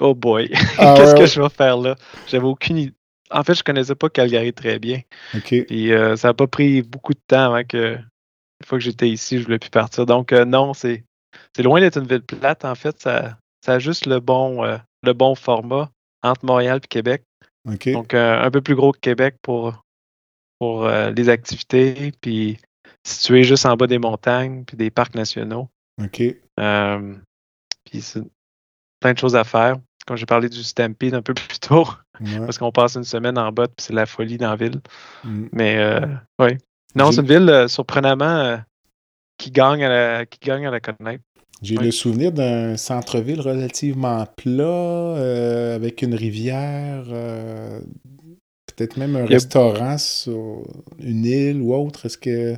oh boy, [laughs] ah qu'est-ce que je vais faire là? J'avais aucune idée. En fait, je connaissais pas Calgary très bien. OK. Et ça n'a pas pris beaucoup de temps avant que, une fois que j'étais ici, je voulais plus partir. Donc, non, c'est loin d'être une ville plate. En fait, ça, ça a juste le bon, le bon format entre Montréal et Québec. Donc, euh, un peu plus gros que Québec pour, pour euh, les activités, puis situé juste en bas des montagnes, puis des parcs nationaux. OK. Euh, puis c'est plein de choses à faire. Quand j'ai parlé du Stampede un peu plus tôt, parce qu'on passe une semaine en bas, puis c'est la folie dans la ville. Mm. Mais, oui. Non, c'est une ville surprenamment qui gagne à la, qui à la connaître. J'ai le souvenir d'un centre-ville relativement plat, euh, avec une rivière, euh, peut-être même un restaurant sur une île ou autre. Est-ce que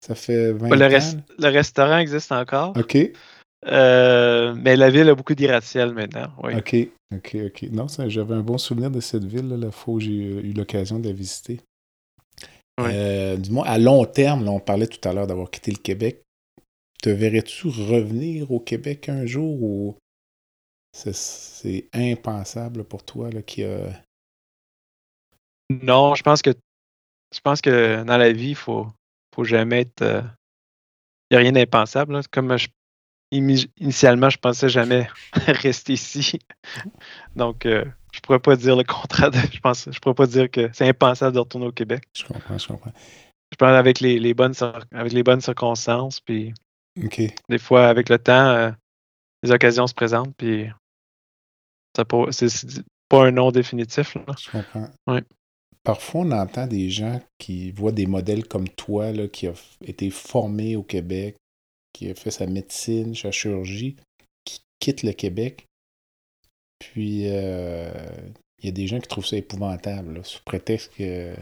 ça fait 20 le ans? Le restaurant existe encore. OK. Euh, mais la ville a beaucoup d'irratiel maintenant. Oui. OK, OK, OK. Non, j'avais un bon souvenir de cette ville, la fois où j'ai eu l'occasion de la visiter. Du moins, à long terme, on parlait tout à l'heure d'avoir quitté le Québec te verrais-tu revenir au Québec un jour ou c'est impensable pour toi là, qui a. Non, je pense que je pense que dans la vie, il faut, faut jamais être. Il euh, n'y a rien d'impensable. Comme initialement, je pensais jamais [laughs] rester ici. Donc, euh, je pourrais pas dire le [laughs] contraire. je pense, je pourrais pas dire que c'est impensable de retourner au Québec. Je comprends, je comprends. Je pense avec les, les bonnes avec les bonnes circonstances, puis des fois, avec le temps, euh, les occasions se présentent, puis c'est pas un nom définitif. Je comprends. Ouais. Parfois, on entend des gens qui voient des modèles comme toi, là, qui a été formé au Québec, qui a fait sa médecine, sa chirurgie, qui quitte le Québec. Puis, euh, il y a des gens qui trouvent ça épouvantable, sous prétexte que,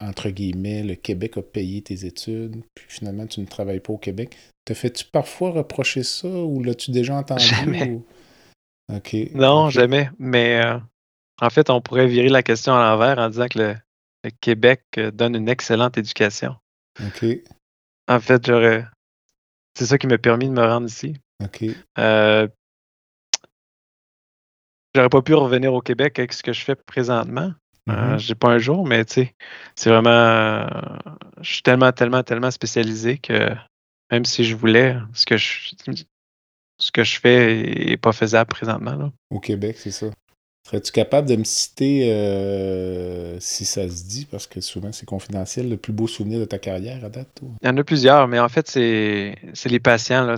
entre guillemets, le Québec a payé tes études, puis finalement, tu ne travailles pas au Québec. Te fais-tu parfois reprocher ça ou l'as-tu déjà entendu? Jamais. Non, jamais. Mais euh, en fait, on pourrait virer la question à l'envers en disant que le, Québec euh, donne une excellente éducation. OK. En fait, j'aurais. C'est ça qui m'a permis de me rendre ici. OK. Euh, j'aurais pas pu revenir au Québec avec ce que je fais présentement. Mm-hmm. j'ai pas un jour, mais tu sais, c'est vraiment. je suis tellement, tellement, tellement spécialisé que même si je voulais, ce que je, ce que je fais n'est pas faisable présentement. Au Québec, c'est ça. Serais-tu capable de me citer, euh, si ça se dit, parce que souvent c'est confidentiel, le plus beau souvenir de ta carrière à date? Il y en a plusieurs, mais en fait, c'est les patients. Là.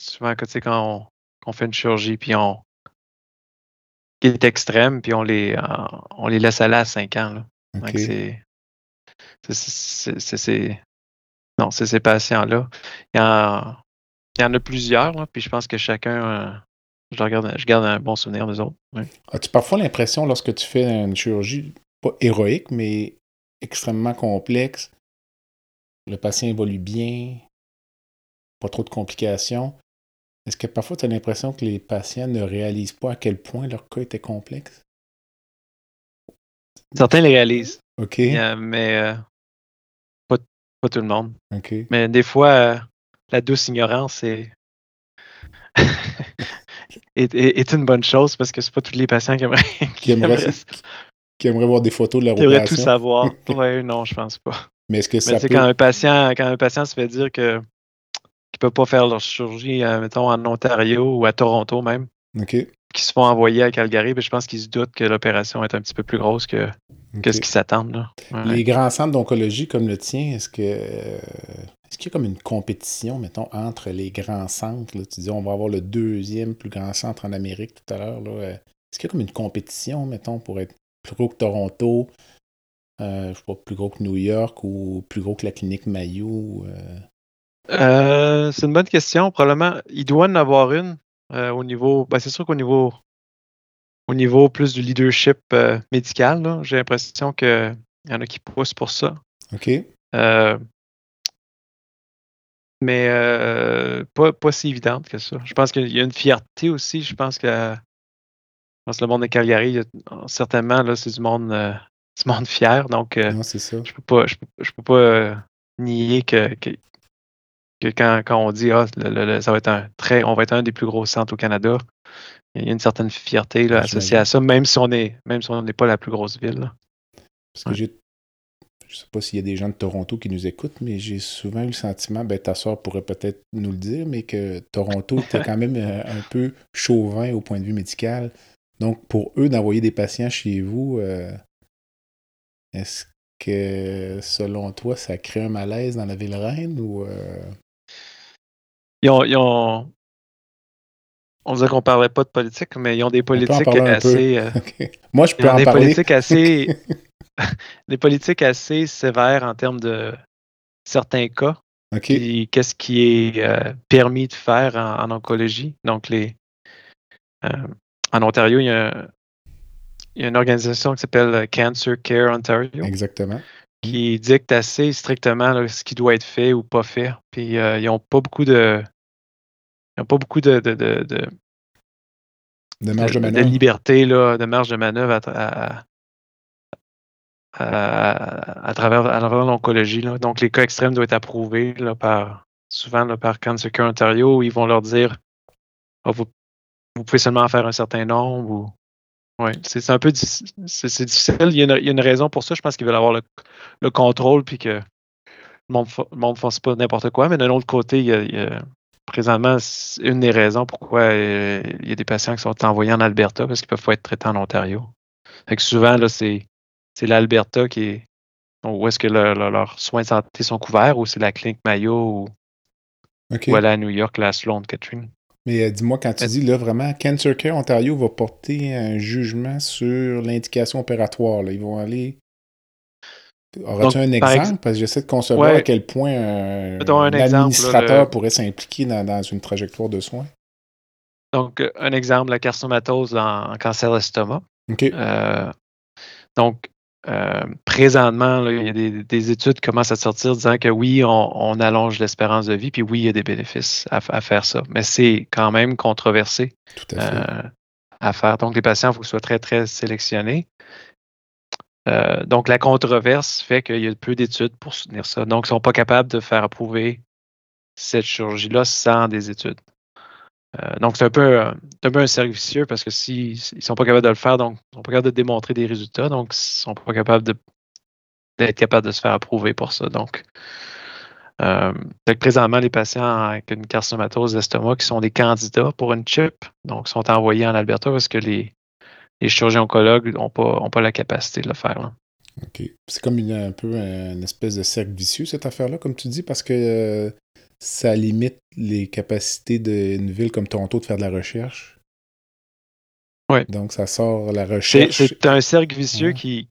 Souvent, quand, quand on, fait une chirurgie, puis on, qui est extrême, puis on les, on les laisse aller à 5 ans. c'est. Non, c'est ces patients-là. Il y en, il y en a plusieurs, puis je pense que chacun, euh, je, regarde, je garde un bon souvenir des autres. As-tu parfois l'impression, lorsque tu fais une chirurgie, pas héroïque, mais extrêmement complexe, le patient évolue bien, pas trop de complications, est-ce que parfois tu as l'impression que les patients ne réalisent pas à quel point leur cas était complexe? Certains les réalisent. OK. mais euh, pas, tout le monde. OK. Mais des fois, la douce ignorance [laughs] est, est, une bonne chose parce que c'est pas tous les patients qui aimeraient, [laughs] [laughs] qui, aimeraient, voir des photos de leur opération. Qui tout savoir. oui, non, je pense pas. Mais est-ce que ça quand un patient quand un patient se fait dire que ne peuvent pas faire leur chirurgie, euh, mettons, en Ontario ou à Toronto même, qui se font envoyer à Calgary, je pense qu'ils se doutent que l'opération est un petit peu plus grosse que, ce qu'ils s'attendent. Les grands centres d'oncologie comme le tien, est-ce que euh, est-ce qu'il y a comme une compétition, mettons, entre les grands centres? Tu dis on va avoir le deuxième plus grand centre en Amérique tout à l'heure. Euh, est-ce qu'il y a comme une compétition, mettons, pour être plus gros que Toronto, je sais pas, plus gros que New York ou plus gros que la clinique Mayo? Euh, c'est une bonne question. Probablement, il doit en avoir une euh, au niveau. Ben, c'est sûr qu'au niveau au niveau plus du leadership euh, médical, j'ai l'impression qu'il y en a qui poussent pour ça. OK. mais pas, pas si évidente que ça. Je pense qu'il y a une fierté aussi. Je pense que, je pense le monde de Calgary, certainement, là, c'est du monde, du monde fier. Donc, non, c'est ça. je peux pas, je peux, pas nier que, que quand, quand on dit ah, ça va être un très, on va être un des plus gros centres au Canada, il y a une certaine fierté là, associée à ça, même si on est, même si on n'est pas la plus grosse ville. Parce que j'ai je sais pas s'il y a des gens de Toronto qui nous écoutent, mais j'ai souvent eu le sentiment, ben ta soeur pourrait peut-être nous le dire, mais que Toronto [laughs] était quand même euh, un peu chauvin au point de vue médical. Donc, pour eux, d'envoyer des patients chez vous, euh, est-ce que, selon toi, ça crée un malaise dans la ville reine ou... Euh, ils ont, on disait qu'on parlait pas de politique, mais ils ont des politiques assez. Euh, [laughs] Moi, je peux en des parler. politiques assez. [laughs] [laughs] des politiques assez sévères en termes de certains cas. Qu'est-ce qui est euh, permis de faire en, oncologie? Donc, les, euh, en Ontario, il y, a, il y, a, une organisation qui s'appelle Cancer Care Ontario. Exactement. Qui dicte assez strictement ce qui doit être fait ou pas fait. Puis, ils n'ont pas beaucoup de n'y a pas beaucoup de, de, de, de, de marge de, manœuvre. de liberté, là, de marge de manœuvre à, à, à, travers, à travers l'oncologie. Donc, les cas extrêmes doivent être approuvés là, par, souvent là, par Cancer Care Ontario où ils vont leur dire oh, vous, vous, pouvez seulement faire un certain nombre. Ou... Ouais, c'est un peu c'est difficile. Il y, a une, il y, a une, raison pour ça. Je pense qu'ils veulent avoir le, le contrôle puis que le monde ne fasse pas n'importe quoi. Mais d'un autre côté, il y a, présentement, c'est une des raisons pourquoi euh, il y a des patients qui sont envoyés en Alberta parce qu'ils peuvent pas être traités en Ontario. Fait que souvent, là, c'est, c'est l'Alberta qui est où est-ce que leurs soins de santé sont couverts ou c'est la clinique Mayo ou, voilà à New York, la Sloan Catherine. Mais euh, dis-moi, quand tu dis là, vraiment, Cancer Care Ontario va porter un jugement sur l'indication opératoire. Là. Ils vont aller Aurais-tu un exemple? Parce que j'essaie de concevoir à quel point un, administrateur pourrait s'impliquer dans, une trajectoire de soins. Donc, euh, un exemple, la carcinomatose en, cancer d'estomac. Euh, donc, euh, présentement, il y a des, études qui commencent à sortir disant que oui, on, allonge l'espérance de vie, puis oui, il y a des bénéfices à, faire ça. Mais c'est quand même controversé à, faire. Donc, les patients, il faut qu'ils soient très, très sélectionnés. Euh, donc, la controverse fait qu'il y a peu d'études pour soutenir ça. Donc, ils ne sont pas capables de faire approuver cette chirurgie-là sans des études. Euh, donc, c'est un, peu, un cercle parce que s'ils ne sont pas capables de le faire, donc ils ne sont pas capables de démontrer des résultats, donc ils ne sont pas capables d'être capables de se faire approuver pour ça. Donc, euh, présentement, les patients avec une carcinomatose d'estomac qui sont des candidats pour une chip, donc sont envoyés en Alberta parce que les, les chirurgiens oncologues n'ont pas, la capacité de le faire. OK. C'est comme une, un peu une espèce de cercle vicieux, cette affaire-là, comme tu dis, parce que euh, ça limite les capacités d'une ville comme Toronto de faire de la recherche? Ouais. Donc, ça sort la recherche. C'est un cercle vicieux qui,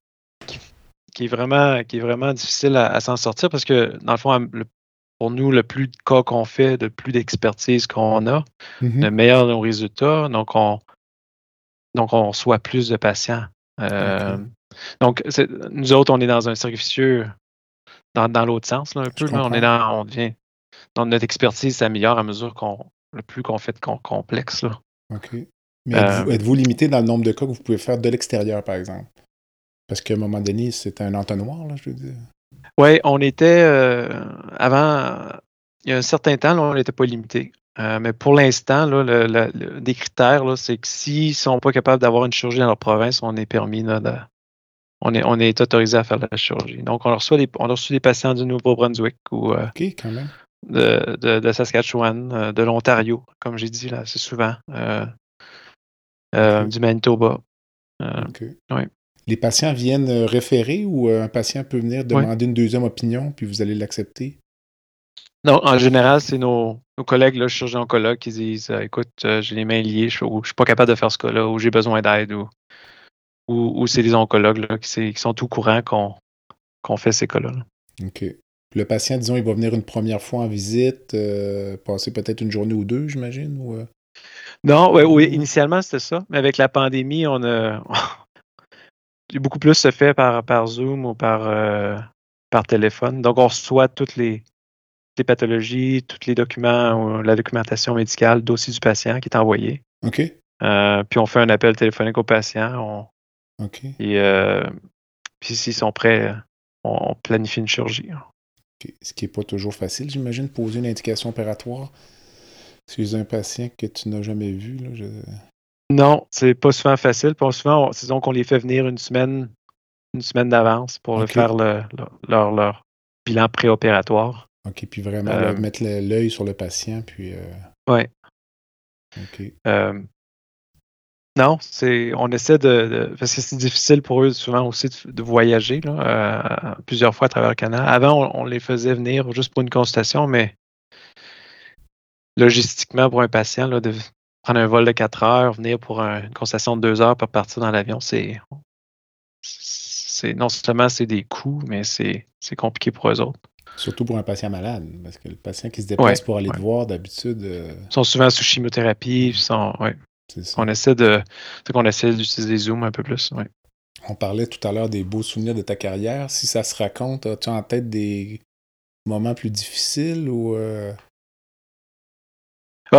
qui, est vraiment, qui est vraiment difficile à, s'en sortir parce que, dans le fond, pour nous, le plus de cas qu'on fait, le plus d'expertise qu'on a, mm-hmm. le meilleur nos résultats. Donc, on, donc, on reçoit plus de patients. Euh, donc, nous autres, on est dans un cercle vicieux dans, l'autre sens, un peu. on est dans, on devient, dans notre expertise s'améliore à mesure qu'on, le plus qu'on fait de complexe. Là. OK. Mais euh, êtes-vous, limité dans le nombre de cas que vous pouvez faire de l'extérieur, par exemple? Parce qu'à un moment donné, c'est un entonnoir, là, je veux dire. Oui, on était euh, avant, il y a un certain temps, on n'était pas limité. Euh, mais pour l'instant, le, des critères, c'est que s'ils ne sont pas capables d'avoir une chirurgie dans leur province, on est permis de, on est, on est autorisé à faire la chirurgie. Donc, on reçoit des, on reçu des patients du Nouveau-Brunswick ou quand même. De, de, Saskatchewan, de l'Ontario, comme j'ai dit là, c'est souvent. Euh, du Manitoba. Euh, Les patients viennent euh, référer ou un patient peut venir demander une deuxième opinion puis vous allez l'accepter? Non, en général, c'est nos, collègues, là, chirurgiens oncologues, qui disent Écoute, j'ai les mains liées, je ne suis pas capable de faire ce cas-là, ou j'ai besoin d'aide, ou, ou, c'est des oncologues qui, sont tout courants qu'on fait ces cas-là. OK. Le patient, disons, il va venir une première fois en visite, passer peut-être une journée ou deux, j'imagine, ou non, oui, initialement, c'était ça. Mais avec la pandémie, on a. [laughs] beaucoup plus se fait par, par Zoom ou par, euh, par téléphone. Donc, on reçoit toutes les, pathologies, tous les documents, ou la documentation médicale, dossier du patient qui est envoyé. OK. Euh, puis on fait un appel téléphonique au patient. OK. Et euh, puis s'ils sont prêts, on, planifie une chirurgie. Ce qui n'est pas toujours facile, j'imagine, poser une indication opératoire. C'est un patient que tu n'as jamais vu, là, je... Non, c'est pas souvent facile. Pas souvent, c'est donc qu'on les fait venir une semaine, une semaine d'avance pour faire leur, leur, bilan préopératoire. OK, puis vraiment euh, mettre l'œil sur le patient, puis. Euh... Oui. OK. Euh, non, c'est on essaie de, parce que c'est difficile pour eux souvent aussi de, voyager là, euh, plusieurs fois à travers le canal. Avant, on, les faisait venir juste pour une consultation, mais logistiquement pour un patient, de prendre un vol de 4 heures, venir pour une consultation de 2 heures pour partir dans l'avion, c'est. Non seulement c'est des coûts, mais c'est compliqué pour eux autres. Surtout pour un patient malade, parce que le patient qui se déplace pour aller te voir, d'habitude. Euh, Ils sont souvent sous chimiothérapie. Sont, ouais. On essaie de. qu'on essaie d'utiliser Zoom un peu plus. On parlait tout à l'heure des beaux souvenirs de ta carrière. Si ça se raconte, as-tu en tête des moments plus difficiles ou. Euh,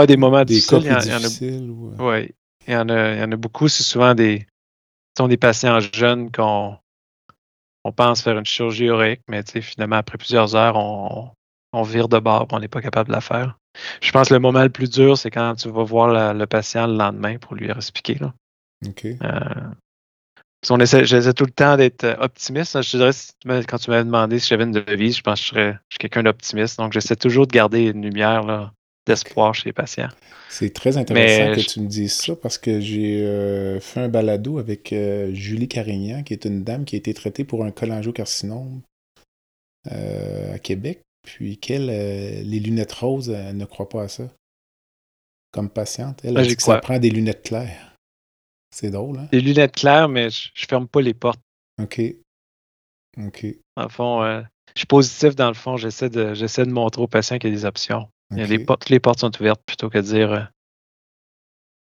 des moments difficiles. Il y, en, a, ouais, il, y en a, il y en a beaucoup. C'est souvent des, sont des patients jeunes qu'on on pense faire une chirurgie héroïque, mais finalement, après plusieurs heures, on, on vire de bord on n'est pas capable de la faire. Je pense que le moment le plus dur, c'est quand tu vas voir le patient le lendemain pour lui expliquer. Là. OK. Euh, on essaie, j'essaie tout le temps d'être optimiste. Je dirais, quand tu m'avais demandé si j'avais une devise, je pense que je serais quelqu'un d'optimiste. Donc, j'essaie toujours de garder une lumière là, d'espoir chez les patients. C'est très intéressant que tu me dises ça parce que j'ai euh, fait un balado avec euh, Julie Carignan, qui est une dame qui a été traitée pour un cholangiocarcinome euh, à Québec, puis qu'elle, les lunettes roses, elle ne croit pas à ça. Comme patiente, elle, a dit que ça prend des lunettes claires. C'est drôle, hein? Des lunettes claires, mais je, ne ferme pas les portes. OK. OK. Dans le fond, je suis positif dans le fond. J'essaie de, j'essaie de montrer aux patients qu'il y a des options. Les portes, toutes les portes sont ouvertes plutôt que de dire. Euh,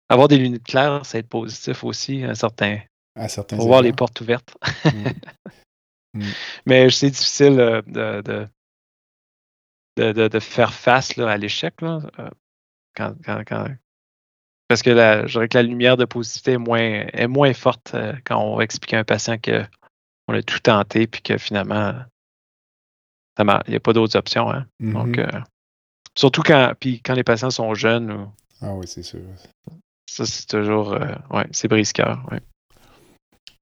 avoir des lunettes claires, ça être positif aussi à certains. À certains Pour voir les portes ouvertes. Mm. [laughs] Mm. Mais c'est difficile euh, de, de, de, faire face là, à l'échec. Euh, quand, quand, Parce que la, je dirais que la lumière de positivité est moins, est moins forte quand on va expliquer à un patient qu'on a tout tenté puis que finalement, il n'y a pas d'autres options. Hein. Donc, mm-hmm. Surtout quand, puis quand les patients sont jeunes. Ah oui, c'est sûr. Ça, c'est toujours. Euh, ouais, c'est brise-cœur.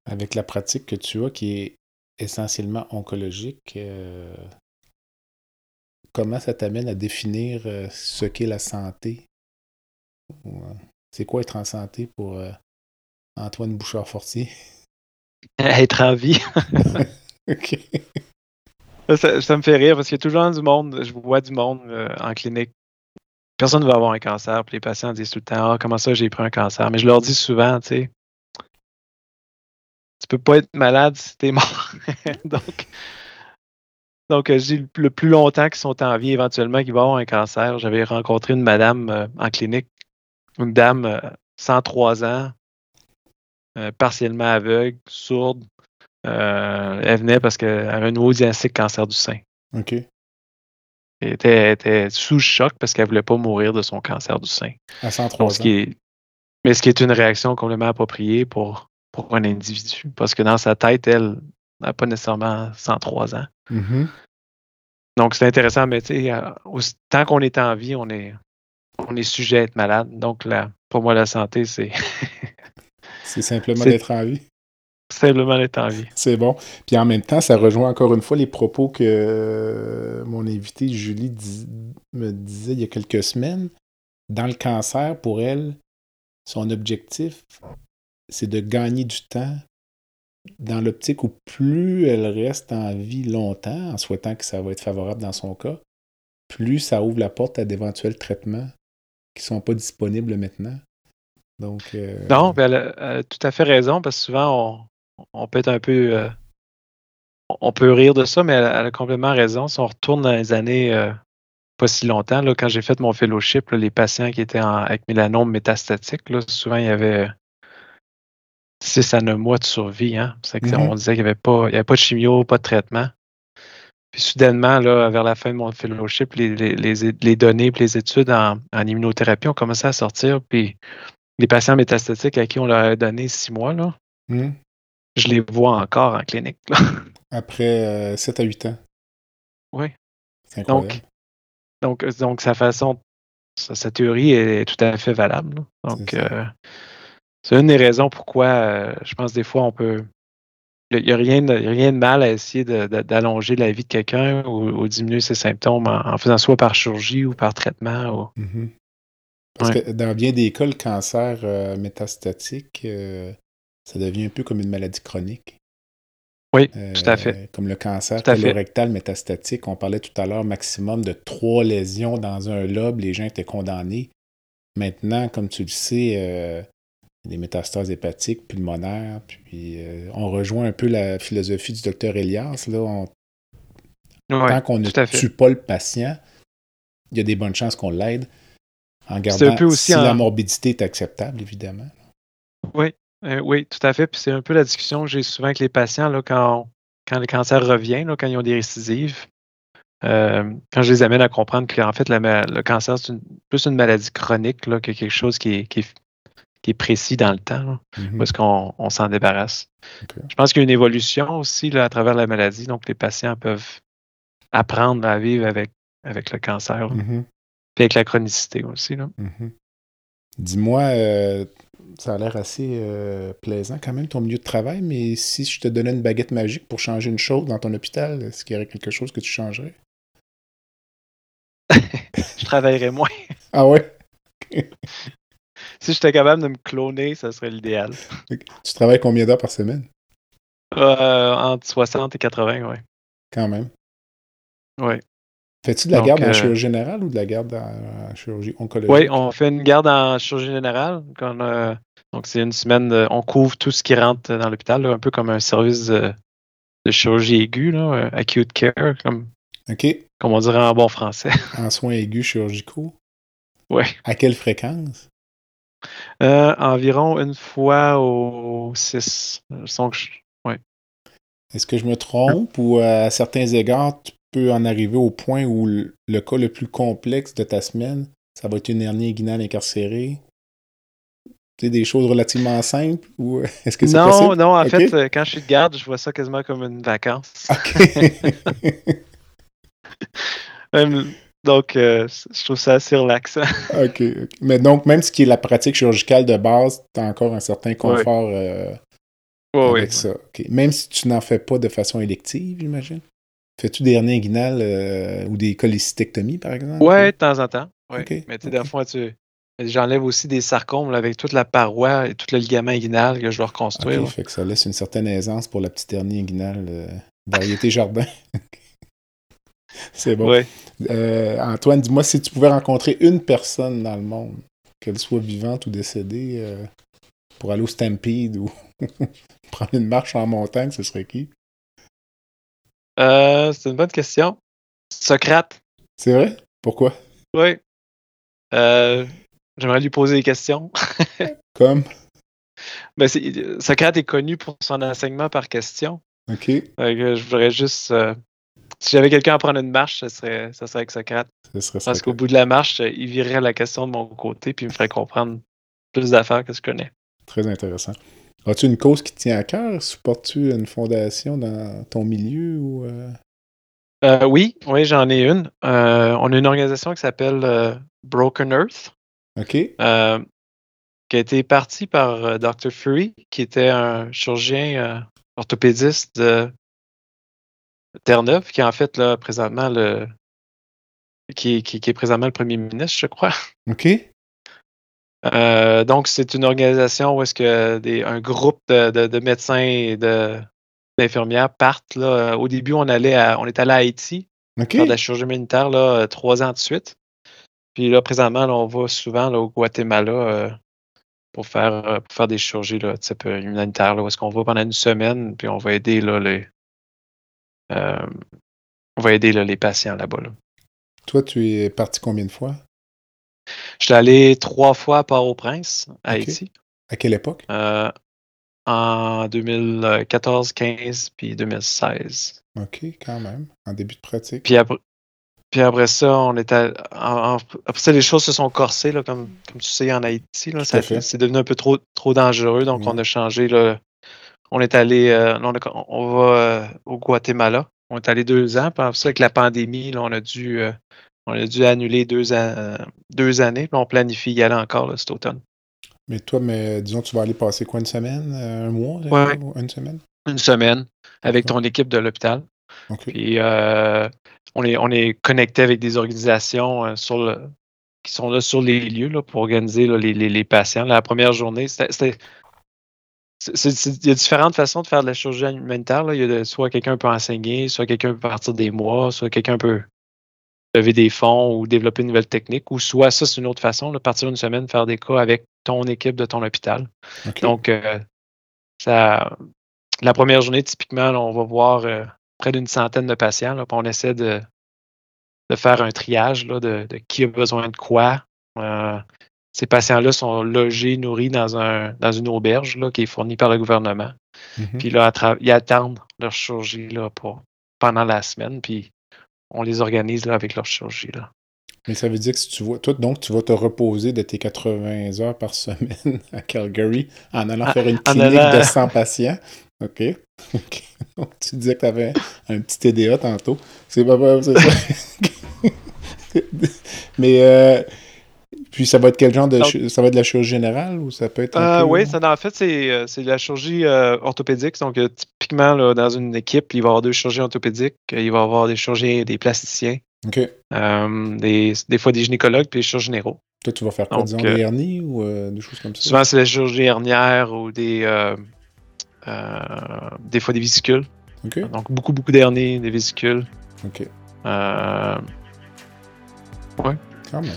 Avec la pratique que tu as, qui est essentiellement oncologique, euh, comment ça t'amène à définir euh, ce qu'est la santé? C'est quoi être en santé pour Antoine Bouchard-Fortier? [laughs] Être en vie. [laughs] OK. Ça, me fait rire parce qu'il y a toujours du monde, je vois du monde euh, en clinique personne ne va avoir un cancer. Puis les patients disent tout le temps Ah, comment ça, j'ai pris un cancer? Mais je leur dis souvent, tu sais, tu peux pas être malade si tu es mort. [laughs] donc, donc, euh, je dis le plus longtemps qu'ils sont en vie, éventuellement, qu'ils vont avoir un cancer. J'avais rencontré une madame euh, en clinique, une dame, 103 ans, partiellement aveugle, sourde. elle venait parce qu'elle avait un nouveau diagnostic cancer du sein. OK. Elle était, sous choc parce qu'elle ne voulait pas mourir de son cancer du sein. À 103 ans. mais ce qui est une réaction complètement appropriée pour, pour un individu. Parce que dans sa tête, elle n'a pas nécessairement 103 ans. Mm-hmm. Donc, c'est intéressant, mais euh, tant qu'on est en vie, on est, on est sujet à être malade. Donc, là, pour moi, la santé, c'est. [laughs] c'est simplement d'être en vie. Simplement d'être en vie. C'est bon. Puis en même temps, ça rejoint encore une fois les propos que euh, mon invité Julie me disait il y a quelques semaines. Dans le cancer, pour elle, son objectif, c'est de gagner du temps dans l'optique où plus elle reste en vie longtemps, en souhaitant que ça va être favorable dans son cas, plus ça ouvre la porte à d'éventuels traitements qui ne sont pas disponibles maintenant. Donc, euh, Non, elle a, tout à fait raison, parce que souvent, on, peut être un peu. Euh, on peut rire de ça, mais elle, a complètement raison. Si on retourne dans les années euh, pas si longtemps, là, quand j'ai fait mon fellowship, les patients qui étaient avec mélanome métastatique, souvent, il y avait 6 à 9 mois de survie. Hein. Mm-hmm. On disait qu'il n'y avait, pas, avait pas de chimio, pas de traitement. Puis soudainement, là, vers la fin de mon fellowship, les, les, données et les études en, immunothérapie ont commencé à sortir. Puis les patients métastatiques à qui on leur a donné six mois, là, mm. je les vois encore en clinique. [laughs] Après 7 euh, à 8 ans. Oui. Donc, donc, donc, sa façon, sa, théorie est, tout à fait valable. Donc, c'est une des raisons pourquoi euh, je pense des fois on peut. Il n'y a, rien de, rien de mal à essayer d'allonger la vie de quelqu'un ou, diminuer ses symptômes en, faisant soit par chirurgie ou par traitement. Mm-hmm. Parce que dans bien des cas, le cancer euh, métastatique, euh, ça devient un peu comme une maladie chronique. Oui, tout à fait. Comme le cancer colorectal métastatique, on parlait tout à l'heure, maximum de trois lésions dans un lobe, les gens étaient condamnés. Maintenant, comme tu le sais, des métastases hépatiques, pulmonaires. Puis euh, on rejoint un peu la philosophie du docteur Elias. Là, tant qu'on ne tue pas le patient, il y a des bonnes chances qu'on l'aide en gardant aussi si la morbidité est acceptable, évidemment. Oui, euh, oui, tout à fait. Puis c'est un peu la discussion que j'ai souvent avec les patients là, quand, quand le cancer revient, là, quand ils ont des récidives. Euh, quand je les amène à comprendre qu'en fait, le cancer, c'est plus une maladie chronique là, que quelque chose qui qui est, qui est précis dans le temps, mm-hmm. parce qu'on s'en débarrasse. Je pense qu'il y a une évolution aussi là, à travers la maladie, donc les patients peuvent apprendre à vivre avec, avec le cancer, mm-hmm. puis avec la chronicité aussi. Mm-hmm. Dis-moi, euh, ça a l'air assez euh, plaisant quand même ton milieu de travail, mais si je te donnais une baguette magique pour changer une chose dans ton hôpital, est-ce qu'il y aurait quelque chose que tu changerais? [laughs] je travaillerais moins. ah ouais? [laughs] si j'étais capable de me cloner, ça serait l'idéal. Tu travailles combien d'heures par semaine? Euh, entre 60 et 80, oui. Quand même. Oui. Fais-tu de la garde en euh, chirurgie générale ou de la garde en, chirurgie oncologique? Oui, on fait une garde en chirurgie générale. donc, c'est une semaine, on couvre tout ce qui rentre dans l'hôpital, un peu comme un service de, chirurgie aiguë, là, acute care, comme, comme on dirait en bon français. [laughs] En soins aigus chirurgicaux? Oui. À quelle fréquence? Euh, environ une fois au six. Ouais. Est-ce que je me trompe ou à certains égards, tu peux en arriver au point où le, cas le plus complexe de ta semaine, ça va être une hernie inguinale incarcérée? C'est des choses relativement simples ou [laughs] est-ce que c'est Non, non, en fait, euh, quand je suis de garde, je vois ça quasiment comme une vacance. [laughs] [laughs] Donc, euh, je trouve ça assez relaxant. [laughs] OK. Mais donc, même ce qui est la pratique chirurgicale de base, tu as encore un certain confort euh, avec ça. Même si tu n'en fais pas de façon élective, j'imagine? Fais-tu des hernies inguinales euh, ou des cholécystectomies, par exemple? Oui, de temps en temps. Ouais. Mais tu sais, des fois, tu... j'enlève aussi des sarcomes avec toute la paroi et tout le ligament inguinal que je dois reconstruire. Fait que ça laisse une certaine aisance pour la petite hernie inguinale variété jardin. [laughs] [laughs] C'est bon. Euh, Antoine, dis-moi si tu pouvais rencontrer une personne dans le monde, qu'elle soit vivante ou décédée, euh, pour aller au Stampede ou [laughs] prendre une marche en montagne, ce serait qui? Euh, c'est une bonne question. Socrate. C'est vrai? Pourquoi? Oui. J'aimerais lui poser des questions. [laughs] Comme? Ben, Socrate est connu pour son enseignement par question. OK. je voudrais juste si j'avais quelqu'un à prendre une marche, ce serait, ça serait avec Socrate. Parce qu'au bout de la marche, il virerait la question de mon côté puis il me ferait comprendre plus d'affaires que je connais. Très intéressant. As-tu une cause qui te tient à cœur? Supportes-tu une fondation dans ton milieu ou euh? Euh, oui, oui, j'en ai une. Euh, on a une organisation qui s'appelle Broken Earth. OK. qui a été partie par Dr. Fury, qui était un chirurgien orthopédiste de Terre-Neuve, qui est en fait là, présentement le. Qui, qui, est présentement le premier ministre, je crois. OK. Euh, donc, c'est une organisation où est-ce que des, un groupe de, de, médecins et d'infirmières partent. Là. Au début, on allait à, on est allé à Haïti faire de la chirurgie humanitaire là, trois ans de suite. Puis là, présentement, on va souvent au Guatemala euh, pour, faire, euh, pour faire des chirurgies là, type humanitaire. où est-ce qu'on va pendant une semaine, puis on va aider là, les, euh, on va aider les patients là-bas. Toi, tu es parti combien de fois? Je suis allé trois fois à Port-au-Prince, à Haïti. À quelle époque? Euh, en 2014, 15 puis 2016. OK, quand même. En début de pratique. Puis après, puis après ça, on était. après ça, les choses se sont corsées, là, comme, comme tu sais, en Haïti. c'est devenu un peu trop, trop dangereux, donc on a changé le, on est allé, euh, on, va euh, au Guatemala. On est allé deux ans. Puis ça, avec la pandémie, on a dû, euh, on a dû annuler deux, deux années. Puis on planifie y aller encore cet automne. Mais toi, mais disons, tu vas aller passer quoi, une semaine, un mois, une semaine? Une semaine avec ton équipe de l'hôpital. Puis on est, on est connecté avec des organisations sur le, qui sont là sur les lieux là, pour organiser les, les, patients. La première journée, c'était il y a différentes façons de faire de la chirurgie humanitaire. Là. Il y a soit quelqu'un peut enseigner, soit quelqu'un peut partir des mois, soit quelqu'un peut lever des fonds ou développer une nouvelle technique, ou soit ça, c'est une autre façon, de partir une semaine, faire des cas avec ton équipe de ton hôpital. Donc, euh, ça, la première journée, typiquement, on va voir euh, près d'une centaine de patients. Là, on essaie de, de, faire un triage là, de, qui a besoin de quoi. Euh, ces patients-là sont logés, nourris dans, un, dans une auberge là, qui est fournie par le gouvernement. Mm-hmm. Puis là, ils attendent leur chirurgie là, pour, pendant la semaine, puis on les organise là, avec leur chirurgie. Là. Mais ça veut dire que si tu vois, toi, donc, tu vas te reposer de tes 80 heures par semaine [laughs] à Calgary en allant ah, faire une clinique de 100 patients? OK. [laughs] tu disais que tu avais un petit TDA tantôt. C'est pas vrai, c'est ça. [laughs] Mais euh, puis ça va être quel genre de ça va être de la chirurgie générale ou ça peut être euh, Oui, ça, en fait c'est, euh, c'est de la chirurgie euh, orthopédique. Donc typiquement là, dans une équipe, il va y avoir deux chirurgiens orthopédiques, il va y avoir des chirurgiens, des plasticiens, des, des, fois des gynécologues puis des chirurgiens généraux. Toi, tu vas faire quoi, disons, des hernies ou des choses comme ça? Souvent, c'est la chirurgie hernière ou des des fois des vésicules. Donc beaucoup, beaucoup d'hernies, des vésicules. OK. ouais. Quand même.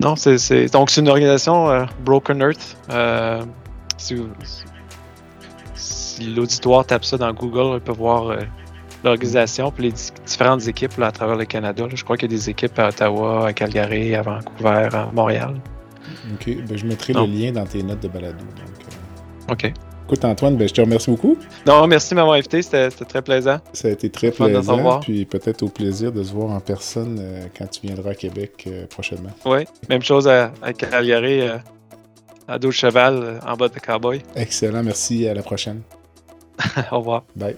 Non, c'est donc c'est une organisation euh, Broken Earth. Euh, si, l'auditoire tape ça dans Google, il peut voir euh, l'organisation et les différentes équipes à travers le Canada. Je crois qu'il y a des équipes à Ottawa, à Calgary, à Vancouver, à Montréal. Ok, ben, je mettrai le lien dans tes notes de balado. ok. Écoute, Antoine, ben, je te remercie beaucoup. Non, merci de m'avoir invité. C'était très plaisant. Ça a été très plaisant. Puis peut-être au plaisir de se voir en personne euh, quand tu viendras à Québec euh, prochainement. Oui, même chose à, à Calgary, euh, à dos cheval, en bas de cowboy. Excellent. Merci. À la prochaine. [laughs] au revoir. Bye.